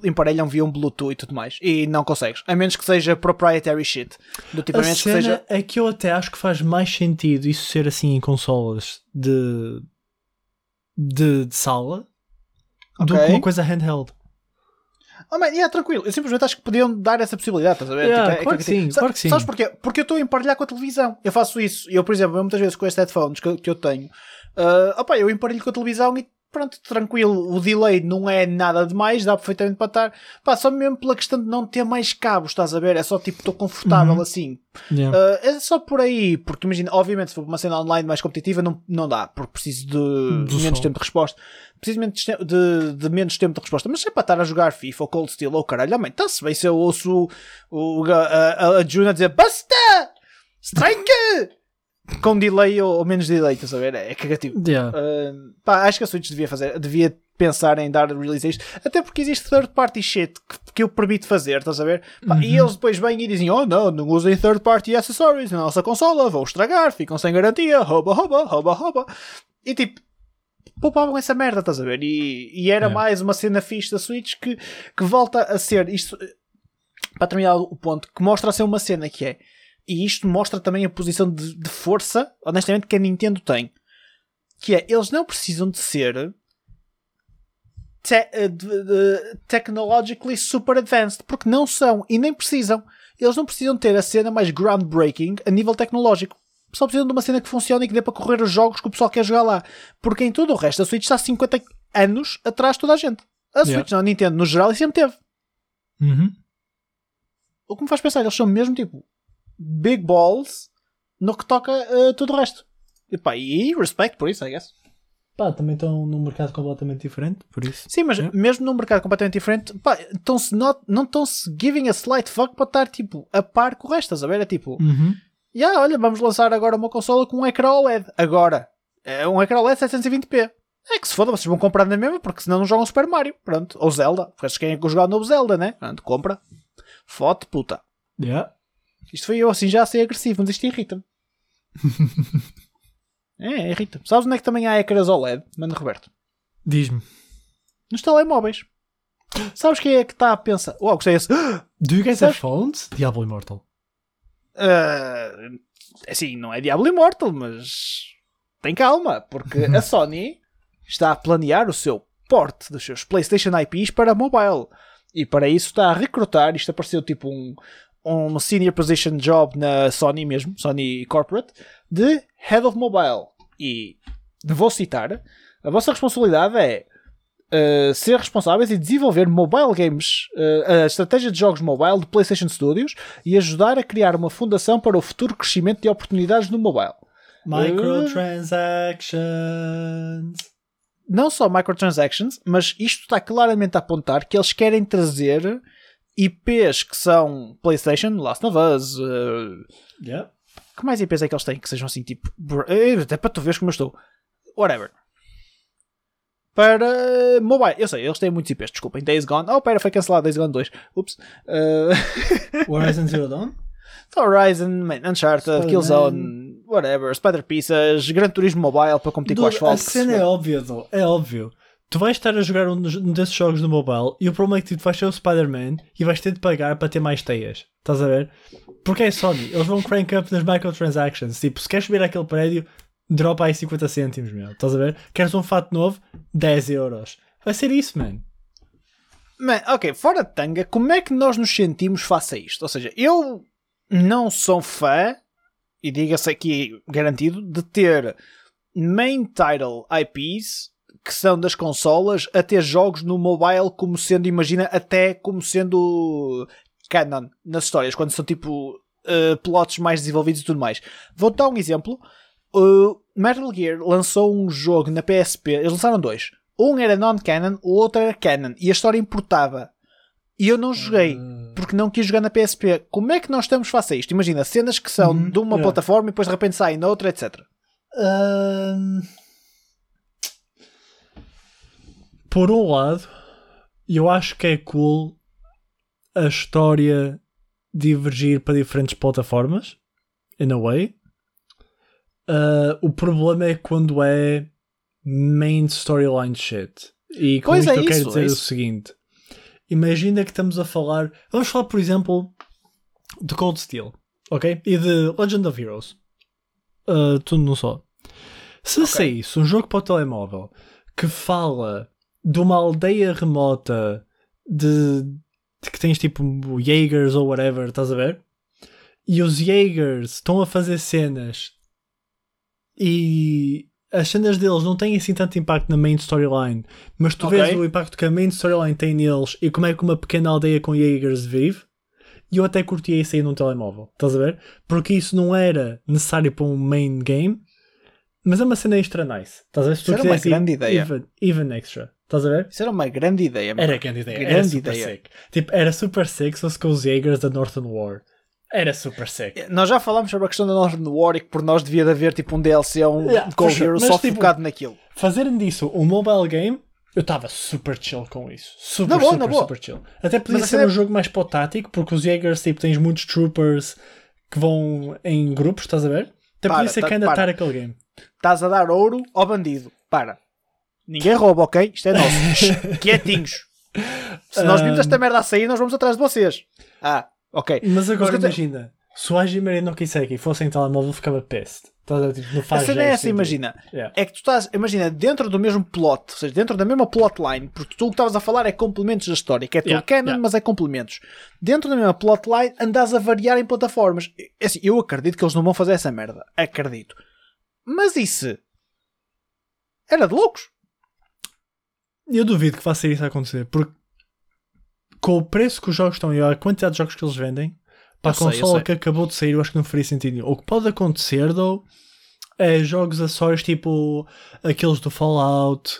emparelham via um Bluetooth e tudo mais. E não consegues. A menos que seja proprietary shit. Do tipo, a, a menos cena que seja... é que eu até acho que faz mais sentido isso ser assim em consolas de, de, de sala okay. do que uma coisa handheld. Oh, man, yeah, tranquilo. Eu simplesmente acho que podiam dar essa possibilidade, estás a ver? Yeah, tipo, é, claro, é que, sim, claro que sim. Sabes porquê? Porque eu estou a emparelhar com a televisão. Eu faço isso. Eu, por exemplo, eu muitas vezes com estes headphones que, que eu tenho, uh, opa, eu emparelho com a televisão e pronto, tranquilo, o delay não é nada demais, dá perfeitamente para estar. Pá, só mesmo pela questão de não ter mais cabos, estás a ver? É só tipo, estou confortável uhum. assim. Yeah. Uh, é só por aí, porque imagina, obviamente, se for uma cena online mais competitiva, não, não dá, porque preciso de, de menos tempo de resposta. Preciso de, de, de, menos tempo de resposta, mas se é para estar a jogar FIFA ou Cold Steel ou oh, caralho, oh, está-se bem se eu ouço o, o, a, a, a Juna dizer Basta! Strike! Com delay ou, ou, menos delay, estás a ver? É, cagativo. Yeah. Uh, pá, acho que a Switch devia fazer, devia pensar em dar release a isto, até porque existe third party shit que, que eu permito fazer, estás a ver? Pá, uhum. E eles depois vêm e dizem: Oh não, não usem third party accessories na nossa consola, vão estragar, ficam sem garantia, rouba, rouba, rouba, rouba. E tipo, poupavam essa merda, estás a ver? E, e era mais uma cena fixe da Switch que, que volta a ser isto. Para terminar o ponto, que mostra a ser uma cena que é e isto mostra também a posição de, de, força, honestamente, que a Nintendo tem. Que é, eles não precisam de ser te, eh, technologically super advanced, porque não são e nem precisam. Eles não precisam ter a cena mais groundbreaking a nível tecnológico. Só precisam de uma cena que funcione e que dê para correr os jogos que o pessoal quer jogar lá. Porque em todo o resto, a Switch está 50 anos atrás de toda a gente. A Switch, yeah. não, a Nintendo, no geral, e sempre teve. Uhum. O que me faz pensar, eles são mesmo tipo big balls no que toca uh, tudo o resto. E, pá, e respeito por isso, I guess. Pá, também estão num mercado completamente diferente, por isso. Sim, mas é. mesmo num mercado completamente diferente, pá, estão-se not, não estão-se giving a slight fuck para estar tipo a par com o resto, a ver? É tipo, uhum. yeah, olha, vamos lançar agora uma consola com um ecrã OLED. Agora, é um ecrã OLED 720p. É que se foda, vocês vão comprar na mesma, porque senão não jogam Super Mario. Pronto. Ou Zelda. Porque vocês querem jogar o novo Zelda, né? Pronto, compra. Foto, puta. Yeah. Isto foi eu assim já a ser agressivo, mas isto irrita-me. é, irrita-me. Sabes onde é que também há ecrãs OLED, mano Roberto? Diz-me. Nos telemóveis. Sabes quem é que está a pensar? Uau, gostei esse. Do you guys have phones? Diablo Immortal. Uh, assim, não é Diablo Immortal, mas tem calma, porque a Sony está a planear o seu porte dos seus PlayStation IPs para mobile. E para isso está a recrutar, isto apareceu tipo um, um senior position job na Sony mesmo, Sony Corporate, de Head of Mobile. E vou citar: a vossa responsabilidade é uh, ser responsáveis e desenvolver mobile games, uh, a estratégia de jogos mobile de PlayStation Studios e ajudar a criar uma fundação para o futuro crescimento de oportunidades no mobile. Microtransactions. Não só microtransactions, mas isto está claramente a apontar que eles querem trazer IPs que são PlayStation, Last of Us. Uh, yeah. Que mais IPs é que eles têm que sejam assim tipo. Eh, até para tu veres como eu estou. Whatever. Para mobile, eu sei, eles têm muitos IPs, desculpem. Days Gone. Oh, pera, foi cancelado Days Gone 2. Ups. Uh... Horizon Zero Dawn? Horizon, man, Uncharted, Killzone, whatever, Spider Pieces, Gran Turismo Mobile para competir com as A cena é óbvia, é óbvio tu vais estar a jogar um desses jogos no mobile e o problema é que tu vais ser o Spider-Man e vais ter de pagar para ter mais teias. Estás a ver? Porque é Sony, eles vão crank up nas microtransactions. Tipo, se queres subir aquele prédio, dropa aí 50 cêntimos, meu. Estás a ver? Queres um fato novo? 10 euros. Vai ser isso, man. Man, ok, fora de tanga, como é que nós nos sentimos face a isto? Ou seja, eu não sou fã, e diga-se aqui garantido, de ter main title IPs que são das consolas a ter jogos no mobile como sendo, imagina, até como sendo canon nas histórias, quando são tipo uh, plots mais desenvolvidos e tudo mais. Vou dar um exemplo. Uh, Metal Gear lançou um jogo na PSP, eles lançaram dois. Um era non-canon, o outro era canon, e a história importava. E eu não joguei, hum. porque não quis jogar na PSP. Como é que nós estamos face a isto? Imagina, cenas que são uhum, de uma plataforma e depois de repente saem na outra, etc. Um por um lado, eu acho que é cool a história divergir para diferentes plataformas, in a way. Uh, o problema é quando é main storyline shit. E com pois isto é eu isso, quero dizer é o seguinte: imagina que estamos a falar. Vamos falar, por exemplo, de Cold Steel, ok? E de Legend of Heroes. Uh, tudo não só. Se okay. saísse um jogo para o telemóvel que fala de uma aldeia remota de, de que tens tipo Jaegers ou whatever, estás a ver? E os Jaegers estão a fazer cenas e as cenas deles não têm assim tanto impacto na main storyline, mas tu okay. vês o impacto que a main storyline tem neles e como é que uma pequena aldeia com Jaegers vive. E eu até curtia isso aí num telemóvel, estás a ver? Porque isso não era necessário para um main game, mas é uma cena extra nice. Estás a ver? Se tu isso era uma grande ideia. Even, even extra. Estás a ver? Isso era uma grande ideia. Mano. Era grande ideia. Grande era super ideia. sick. Tipo, era super sick se fosse com os Jaegers da Northern War. Era super sick. Nós já falámos sobre a questão da Northern War e que por nós devia de haver tipo um DLC ou um yeah, sure. Hero só tipo, focado naquilo. Fazerem disso um mobile game, eu estava super chill com isso. Super, boa, super, boa. super chill. Até podia Mas ser um é... jogo mais para tático, porque os Jaegers tipo, tens muitos troopers que vão em grupos, estás a ver? Até para, podia ser tá, ainda estar aquele game. Estás a dar ouro ao bandido. Para. Ninguém rouba, ok? Isto é nosso. Quietinhos. Se nós vimos esta merda a sair, nós vamos atrás de vocês. Ah, ok. Mas agora Mas imagina, se o Hajime no Kiseki fosse em telemóvel, ficava peste. Tipo, a cena é essa, imagina. Yeah. É que tu estás, imagina, dentro do mesmo plot, ou seja, dentro da mesma plotline, porque tu o que estavas a falar é complementos da história, que é yeah. canon, yeah. mas é complementos. Dentro da mesma plotline, andas a variar em plataformas. É assim, eu acredito que eles não vão fazer essa merda. Acredito. Mas isso era de loucos. Eu duvido que faça isso acontecer, porque com o preço que os jogos estão e a quantidade de jogos que eles vendem, para a consola que acabou de sair, eu acho que não faria sentido O que pode acontecer, though, é jogos acessórios tipo aqueles do Fallout,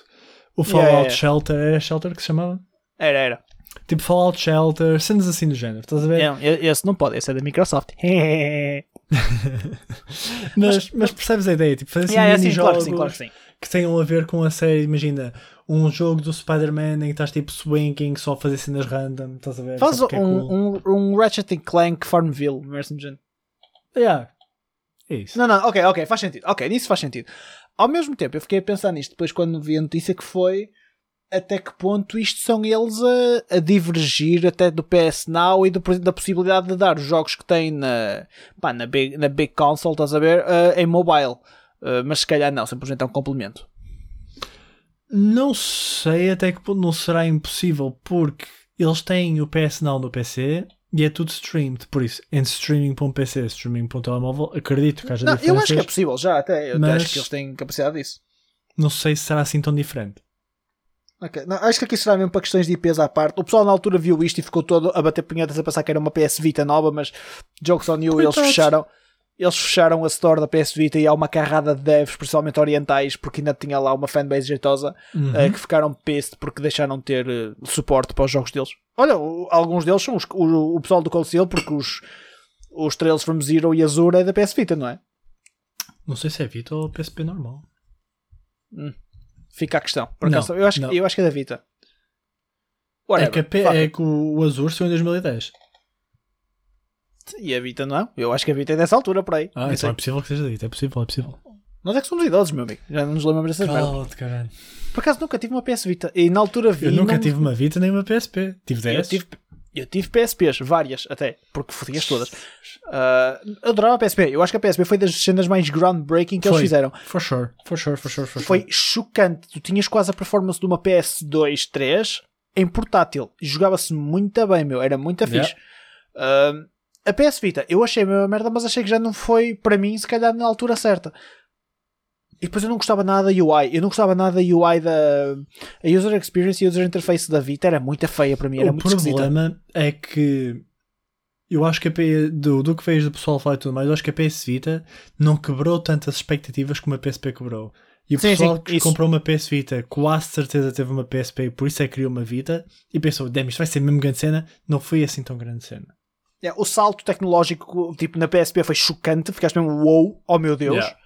o Fallout yeah, yeah. Shelter, era Shelter que se chamava? Era, era. Tipo Fallout Shelter, cenas assim do género, estás a ver? Não, esse não pode, esse é da Microsoft. mas, mas percebes a ideia? Tipo, fazer assim yeah, mini jogos claro que, sim, claro que, que tenham a ver com a série, imagina um jogo do Spider-Man em que estás tipo swinging, só a fazer cenas random, estás a ver? Faz um, é cool. um, um Ratchet Clank Farmville, Mercenary. Yeah. É isso. Não, não, ok, ok, faz sentido. Ok, nisso faz sentido. Ao mesmo tempo, eu fiquei a pensar nisto depois quando vi a notícia que foi até que ponto isto são eles a, a divergir até do PS Now e do, da possibilidade de dar os jogos que têm na, pá, na, big, na Big Console, estás a ver, uh, em mobile. Uh, mas se calhar não, simplesmente é um complemento. Não sei até que ponto não será impossível, porque eles têm o PS Now no PC e é tudo streamed. Por isso, entre streaming para um PC streaming para um telemóvel, acredito que haja não, Eu acho que é possível já, até. Eu acho que eles têm capacidade disso. Não sei se será assim tão diferente. Okay. Não, acho que aqui será mesmo para questões de IPs à parte. O pessoal na altura viu isto e ficou todo a bater punhetas a pensar que era uma PS Vita nova, mas jokes on you, eles fecharam eles fecharam a store da PS Vita e há uma carrada de devs, principalmente orientais, porque ainda tinha lá uma fanbase jeitosa, uhum. uh, que ficaram pissed porque deixaram de ter uh, suporte para os jogos deles. Olha, o, alguns deles são os, o, o, pessoal do Cold Steel, porque os, os Trails from Zero e Azure é da PS Vita, não é? Não sei se é Vita ou PSP normal. Hum. Fica a questão. Por acaso, não, eu, acho, eu acho que é da Vita. Whatever. É que, a, é que o, o Azure saiu em 2010. E a Vita não? Eu acho que a Vita é dessa altura por aí. Ah, então é possível que seja da Vita, é possível, é possível. Nós é que somos idosos, meu amigo. Já não nos lembramos dessas merdas. caralho. Por acaso nunca tive uma PS Vita. E na altura vi. Eu nunca não... tive uma Vita nem uma PSP. Tive 10. Eu tive, eu tive PSPs, várias até, porque fodias todas. Uh, eu adorava a PSP. Eu acho que a PSP foi das cenas mais groundbreaking que foi. eles fizeram. For sure, for sure, for sure, for sure. Foi chocante. Tu tinhas quase a performance de uma PS2, 3 em portátil. Jogava-se muito bem, meu. Era muito yeah. fixe. Uh, a PS Vita, eu achei a mesma merda, mas achei que já não foi para mim, se calhar, na altura certa. E depois eu não gostava nada da UI. Eu não gostava nada da UI da a user experience e a user interface da Vita era muito feia para mim. Era o muito problema esquisita. é que eu acho que a P, do, do que fez do pessoal falar e tudo mais, eu acho que a PS Vita não quebrou tantas expectativas como a PSP quebrou. E o sim, pessoal sim, que isso. comprou uma PS Vita quase certeza teve uma PSP, por isso é que criou uma Vita e pensou, damn, isto vai ser mesmo grande cena. Não foi assim tão grande cena. É, o salto tecnológico, tipo, na PSP foi chocante, ficaste mesmo wow, oh meu Deus. Yeah.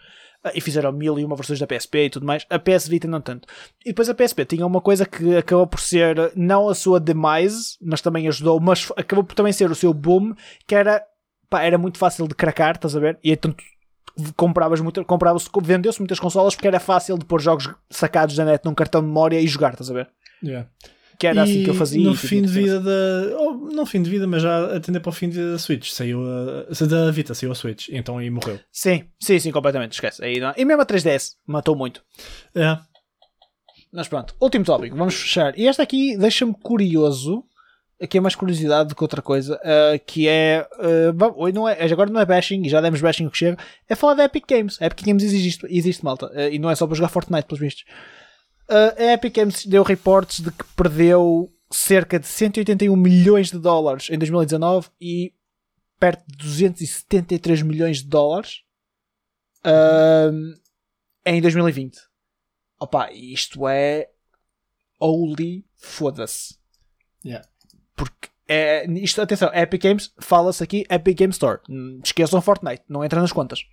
Uh, e fizeram mil e uma versões da PSP e tudo mais. A PS Vita não tanto. E depois a PSP tinha uma coisa que acabou por ser não a sua demise, mas também ajudou, mas acabou por também ser o seu boom, que era, pá, era muito fácil de cracar, estás a ver? E então compravas muito, comprava-se, vendeu-se muitas consolas porque era fácil de pôr jogos sacados da net num cartão de memória e jogar, estás a ver? Yeah que era e assim que eu fazia. No fim de vida da. Oh, não fim de vida, mas já atender para o fim de vida da Switch. Saiu a. Da Vita saiu a Switch, então aí morreu. Sim, sim, sim, completamente. Esquece. Aí não... E mesmo a 3DS matou muito. É. Mas pronto, último tópico, vamos fechar. E esta aqui deixa-me curioso. aqui é mais curiosidade do que outra coisa, uh, que é, uh, não é, agora não é bashing, e já demos bashing o que chega, é falar da Epic Games. A Epic Games existe, existe malta, uh, e não é só para jogar Fortnite, pelos vistos. A Epic Games deu reportes de que perdeu cerca de 181 milhões de dólares em 2019 e perto de 273 milhões de dólares em 2020. Opa, isto é holy foda-se. Yeah. Porque é, isto, atenção, Epic Games, fala-se aqui Epic Game Store. Hum, esqueçam Fortnite, não entra nas contas.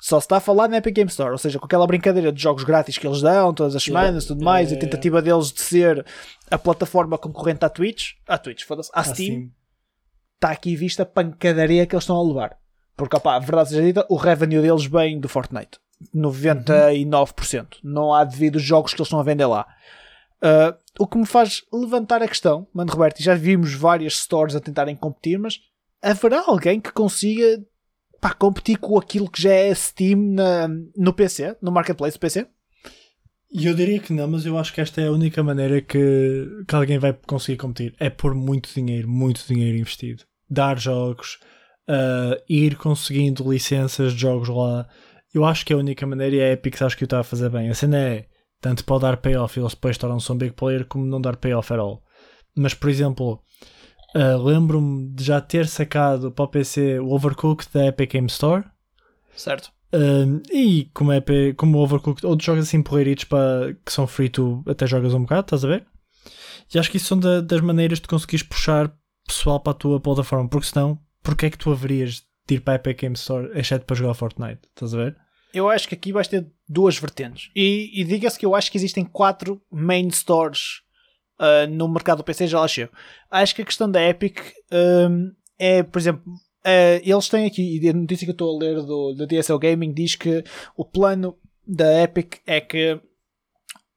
Só se está a falar na Epic Game Store, ou seja, com aquela brincadeira de jogos grátis que eles dão todas as semanas e tudo mais, yeah, e a tentativa deles de ser a plataforma concorrente à Twitch, à Twitch, foda-se, à Steam, está aqui vista a pancadaria que eles estão a levar. Porque, opá, a verdade seja dita, o revenue deles vem do Fortnite. 99%. Uhum. Não há devido os jogos que eles estão a vender lá. Uh, o que me faz levantar a questão, mano Roberto, já vimos várias stores a tentarem competir, mas haverá alguém que consiga pá, competir com aquilo que já é Steam na, no PC, no marketplace do PC? E eu diria que não, mas eu acho que esta é a única maneira que, que alguém vai conseguir competir. É por muito dinheiro, muito dinheiro investido. Dar jogos, uh, ir conseguindo licenças de jogos lá. Eu acho que é a única maneira e a Epic acho que o está a fazer bem. A cena é tanto pode dar payoff e eles depois tornam-se um big player, como não dar payoff at all. Mas, por exemplo, uh, lembro-me de já ter sacado para o PC o Overcooked da Epic Game Store. Certo. Uh, e como, é, como Overcooked, outros jogos assim porreiritos para, que são free to até jogas um bocado, estás a ver? E acho que isso são da, das maneiras de conseguires puxar pessoal para a tua plataforma, porque senão, porque é que tu haverias de ir para a Epic Game Store, exceto para jogar Fortnite, estás a ver? eu acho que aqui vais ter duas vertentes. E, e diga-se que eu acho que existem quatro main stores uh, no mercado do PC, já lá chego. Acho que a questão da Epic um, é, por exemplo, uh, eles têm aqui, e a notícia que eu estou a ler do, do DSL Gaming diz que o plano da Epic é que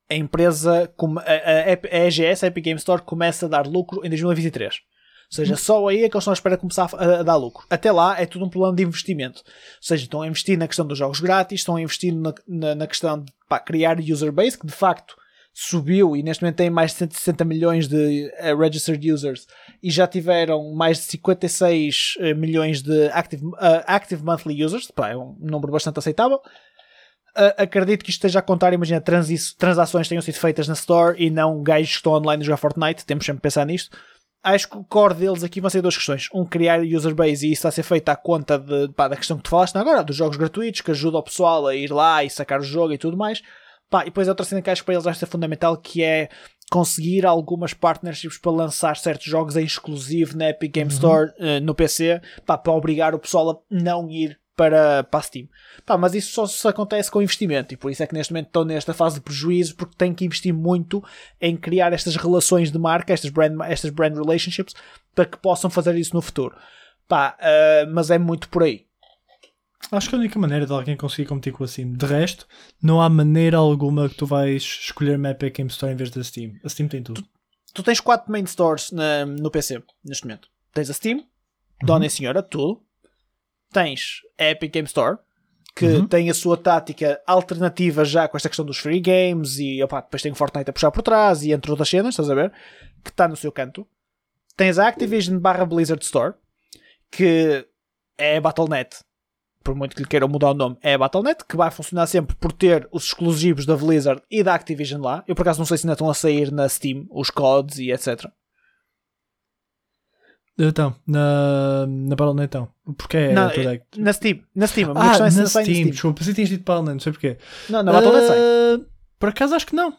a empresa, a, a, a EGS, a Epic Game Store, começa a dar lucro em 2023. Ou seja, só aí é que eles estão à espera de começar a, a, dar lucro. Até lá é tudo um plano de investimento. Ou seja, estão a investir na questão dos jogos grátis, estão a investir na, na, na questão de pá, criar user base, que de facto subiu e neste momento tem mais de 160 milhões de uh, registered users e já tiveram mais de 56 uh, milhões de active, uh, active monthly users, pá, é um número bastante aceitável. acredito que isto esteja a contar, imagina, transações tenham sido feitas na Store e não gajos que estão online a jogar Fortnite, temos sempre a pensar nisto acho que o core deles aqui vão ser duas questões. Um, criar user base, e isso está a ser feito à conta de, pá, da questão que tu falaste agora, dos jogos gratuitos, que ajuda o pessoal a ir lá e sacar o jogo e tudo mais. Pá, e depois outra cena que acho que para eles vai ser fundamental, que é conseguir algumas partnerships para lançar certos jogos em exclusivo na Epic Game uhum. Store uh, no PC, pá, para obrigar o pessoal a não ir para, para a Steam. Pá, mas isso só se acontece com investimento e por isso é que neste momento estão nesta fase de prejuízo porque têm que investir muito em criar estas relações de marca, estas brand, estas brand relationships, para que possam fazer isso no futuro. Pá, uh, mas é muito por aí. Acho que a única maneira de alguém conseguir competir com a Steam. De resto, não há maneira alguma que tu vais escolher uma Epic Game Store em vez da Steam. A Steam tem tudo. Tu, tu tens quatro main stores na, no PC neste momento. Tens a Steam, Dona uhum. e Senhora, tudo tens a Epic Game Store, que uhum. tem a sua tática alternativa já com esta questão dos free games e opa, depois tem o Fortnite a puxar por trás e entre outras cenas, estás a ver? Que está no seu canto. Tens a Activision barra Blizzard Store, que é a Battle.net, por muito que lhe queiram mudar o nome, é a Battle.net, que vai funcionar sempre por ter os exclusivos da Blizzard e da Activision lá. Eu por acaso não sei se ainda estão a sair na Steam, os codes e etc. Então, na, na Battle.net então. Porque é na, na Steam. Na Steam. A minha ah, é na, Steam, Steam. Desculpa, pensei que tinhas dito Battle.net, não sei porquê. Não, na Battle.net uh, Por acaso acho que não.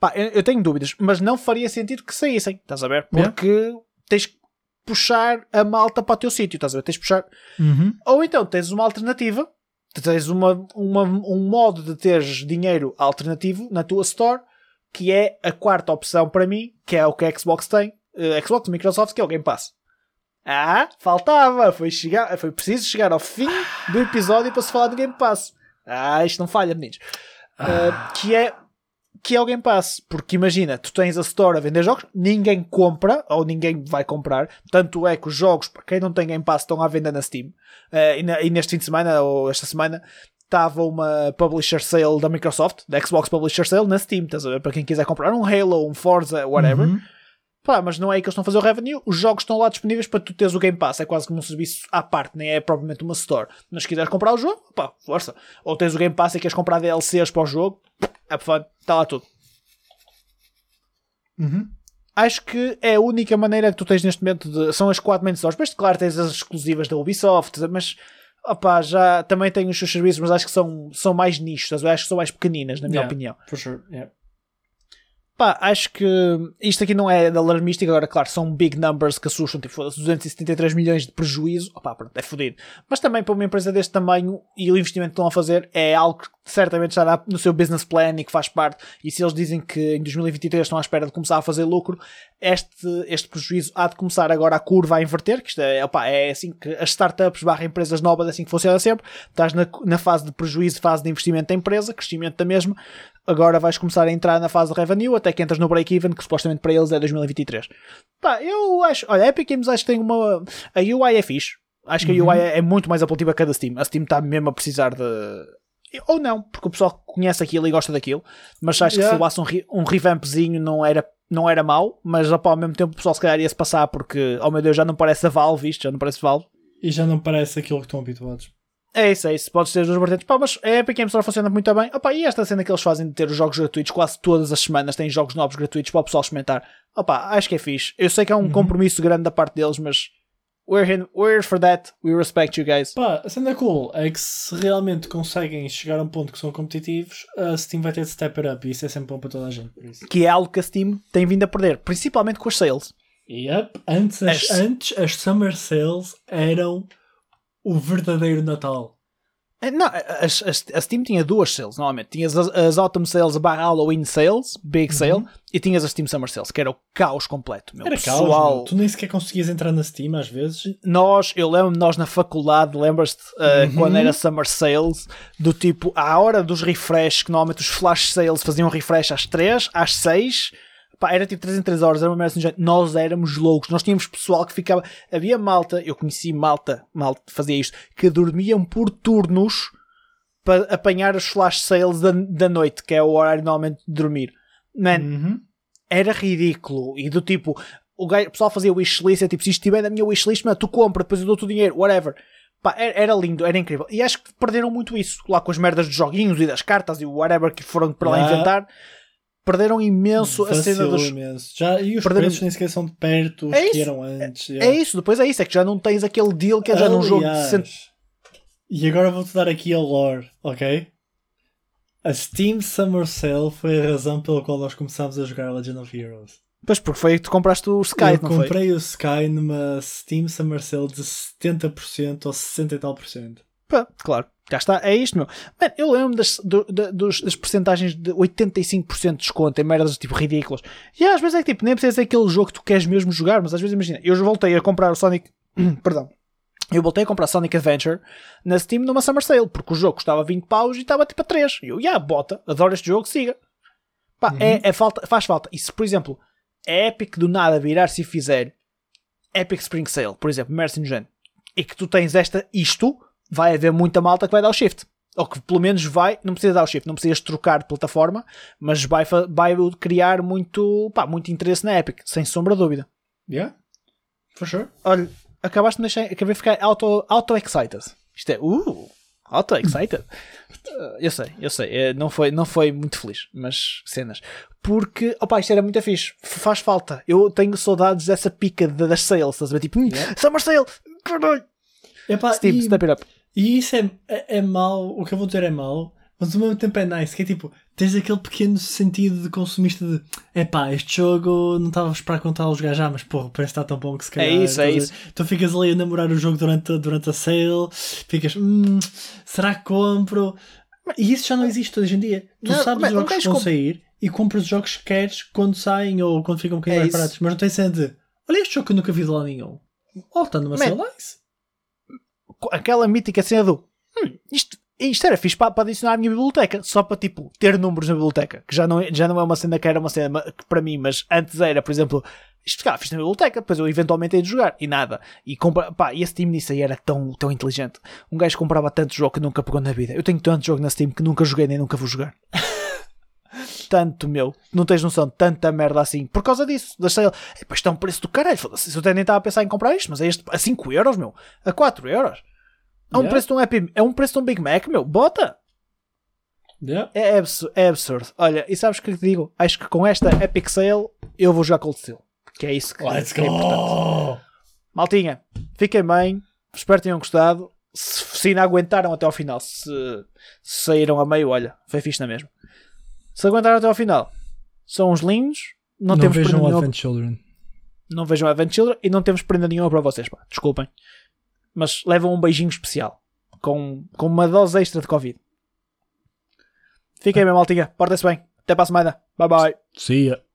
Pá, eu, eu, tenho dúvidas, mas não faria sentido que saíssem, estás a ver? Porque yeah. tens que puxar a malta para o teu sítio, estás a ver? Tens que puxar. Uhum. Ou então tens uma alternativa, tens uma, uma, um modo de teres dinheiro alternativo na tua store, que é a quarta opção para mim, que é o que a Xbox tem, uh, Xbox, Microsoft, que é o Game Pass. Ah, faltava! Foi, chegar, foi preciso chegar ao fim do episódio para se falar do Game Pass. Ah, isto não falha, meninos. Uh, que é que é o Game Pass, porque imagina, tu tens a Store a vender jogos, ninguém compra, ou ninguém vai comprar, tanto é que os jogos, para quem não tem Game Pass, estão à venda na Steam, uh, e, na, e, neste fim de semana, ou esta semana, estava uma Publisher Sale da Microsoft, da Xbox Publisher Sale, na Steam, estás a ver? Para quem quiser comprar um Halo, um Forza, whatever, uhum Pá, mas não é aí que eles estão a fazer o revenue. Os jogos estão lá disponíveis para tu teres o Game Pass. É quase como um serviço à parte, nem é propriamente uma store. Mas se quiseres comprar o jogo, pá, força. Ou tens o Game Pass e queres comprar DLCs para o jogo, é fun, está lá tudo. Uhum. Acho que é a única maneira que tu tens neste momento de. São as quatro main stores. Depois, claro, tens as exclusivas da Ubisoft, mas opá, já também tem os seus serviços, mas acho que são, são mais nichos, acho que são mais pequeninas, na minha Yeah, opinião. For sure. Yeah. Pá, acho que isto aqui não é alarmístico, agora, claro, são big numbers que assustam, tipo, foda-se, 273 milhões de prejuízo, opá, pronto, é fodido. Mas também para uma empresa deste tamanho e o investimento que estão a fazer é algo que certamente está no seu business plan e que faz parte, e se eles dizem que em 2023 estão à espera de começar a fazer lucro, este, este prejuízo há de começar agora a curva a inverter, que isto é, opá, é assim que as startups barra empresas novas, é assim que funciona sempre, estás na, na fase de prejuízo, fase de investimento da empresa, crescimento da mesma, agora vais começar a entrar na fase de revenue, até que entras no break-even, que supostamente para eles é 2023. Pá, eu acho, olha, Epic Games acho que tem uma. A UI é fixe. Acho que a UI é, é muito mais apelativa que a da Steam. A Steam está mesmo a precisar de. Ou não, porque o pessoal conhece aquilo e gosta daquilo, mas acho que se Yeah. levasse um, re- um revampzinho não era, não era mau, mas opa, ao mesmo tempo o pessoal se calhar ia se passar porque, oh meu Deus, já não parece a Valve isto, já não parece Valve. E já não parece aquilo que estão habituados. É isso, é isso. Podes ter as duas vertentes. Pá, mas a Epic Games Store funciona muito bem. Opa, e esta cena que eles fazem de ter os jogos gratuitos quase todas as semanas, têm jogos novos gratuitos para o pessoal experimentar. Opa, acho que é fixe. Eu sei que é um compromisso grande da parte deles, mas we're here, we're for that. We respect you guys. Pá, a cena cool é que se realmente conseguem chegar a um ponto que são competitivos, a Steam vai ter de step it up e isso é sempre bom para toda a gente. Que é algo que a Steam tem vindo a perder, principalmente com as sales. Yep. Antes, as, As- antes as Summer Sales eram o verdadeiro Natal. Eh, Não, as, as- a Steam tinha duas sales, normalmente. Tinhas as, as Autumn Sales barra Halloween Sales, Big Sale, e tinhas as Steam Summer Sales, que era o caos completo. Meu. Era pessoal, caos, meu. tu nem sequer conseguias entrar na Steam às vezes. nós, eu lembro-me nós na faculdade, lembras-te uh, Uhum. quando era Summer Sales, do tipo, à hora dos refresh, que normalmente os flash sales faziam refresh às 3, às 6, pá, era tipo 3 em 3 horas, era uma merda assim, gente, nós éramos loucos, nós tínhamos pessoal que ficava, havia malta, eu conheci malta, malta fazia isto, que dormiam por turnos para apanhar os flash sales da, da noite, que é o horário normalmente de dormir. Man, Uhum. era ridículo. E do tipo, o, gajo, o pessoal fazia wishlist, é tipo, se isto estiver na minha wishlist, mano, tu compra, depois eu dou-te o dinheiro, whatever. Pá, era, lindo, era incrível. E acho que perderam muito isso, lá com as merdas dos joguinhos e das cartas e o whatever que foram para lá Yeah. inventar. Perderam imenso a cena dos. imenso. Já, e os Perderam- preços nem sequer são de perto os É que eram antes. É yeah. isso, depois é isso, é que já não tens aquele deal que é já num jogo de cento... E agora vou-te dar aqui a lore, ok? A Steam Summer Sale foi a razão pela qual nós começámos a jogar Legend of Heroes. Pois porque foi que tu compraste o Sky, eu não foi? comprei o Sky numa Steam Summer Sale de 70% ou 60 e tal por cento. Pá, claro, cá está, é isto, meu. Mano, eu lembro das, do- dos, das percentagens de 85% de desconto em merdas tipo ridículas. E às vezes é que tipo, nem precisa ser aquele jogo que tu queres mesmo jogar, mas às vezes imagina, eu já voltei a comprar o Sonic. Perdão. Eu voltei a comprar Sonic Adventure na Steam numa Summer Sale, porque o jogo custava 20 paus e estava tipo a 3. E eu, yeah, bota, adoro este jogo, siga. Pá, é, é falta, faz falta. E se, por exemplo, a Epic do nada virar-se e fizer Epic Spring Sale, por exemplo, Mercy Gen, e que tu tens esta, isto, vai haver muita malta que vai dar o shift. Ou que pelo menos vai, não precisa dar o shift, não precisas trocar de plataforma, mas vai, vai criar muito, pá, muito interesse na Epic, sem sombra de dúvida. Yeah? For sure. Olha, acabaste de deixar, acabei de ficar auto, auto-excited. Isto é, uh, auto-excited. Uh, eu sei, eu sei, eh, não foi, não foi muito feliz, mas cenas. Porque, opá, isto era muito fixe, faz falta. Eu tenho saudades dessa pica das sales, estás a ver? Tipo, hum, Yeah. Summer Sale, caralho. Epá, Steve, e, step it up. E isso é, é, é mau, o que eu vou dizer é mau, mas ao mesmo tempo é nice, que é tipo, tens aquele pequeno sentido de consumista de epá, este jogo não estava a esperar estava a jogar já, mas porra, parece que está tão bom que se calhar. isso, é estás a ver? Tu ficas ali a namorar o jogo durante, durante a sale, ficas, hum, será que compro? E isso já não existe hoje em dia. Tu Não, sabes os jogos que vão sair e compras os jogos que queres quando saem ou quando ficam um bocadinho É mais isso. baratos, mas não tens de olha este jogo que eu nunca vi de lá nenhum. Oh, está numa Man, sale nice. Aquela mítica cena do hum, isto, isto era fixe para, para adicionar à minha biblioteca, só para tipo ter números na biblioteca, que já não, é- já não é uma cena que era uma cena que para mim, mas antes era, por exemplo, isto cá, fiz na biblioteca, depois eu eventualmente hei de jogar e nada. E, compra, pá, esse time nisso aí era tão, tão inteligente. Um gajo comprava tanto jogo que nunca pegou na vida. Eu tenho tanto jogo na Steam que nunca joguei nem nunca vou jogar. tanto, meu. Não tens noção de tanta merda assim. Por causa disso. Da sale. Epá, isto é um preço do caralho. Foda-se. Se eu até nem estava a pensar em comprar isto, mas é este a 5 euros, meu. A 4 euros. É um, Yeah. preço de um Happy, é um preço de um Big Mac, meu. Bota! Yeah. É, absurdo, é absurdo. Olha, e sabes o que te digo? Acho que com esta Epic Sale eu vou jogar Cold Steel. Que é isso que, Let's que é importante. Maltinha, fiquem bem. Espero que tenham gostado. Se, se ainda aguentaram até ao final, se, se saíram a meio, olha, foi fixe na mesma. Se aguentaram até ao final, são uns lindos. Não, Não, temos vejam nenhuma, Advent Children. não vejam Advent Children e não temos prenda nenhuma para vocês. Pá. Desculpem. Mas levam um beijinho especial com, com uma dose extra de Covid. Fiquem bem, maltinha. Portem-se bem. Até para a semana. Bye bye. See ya.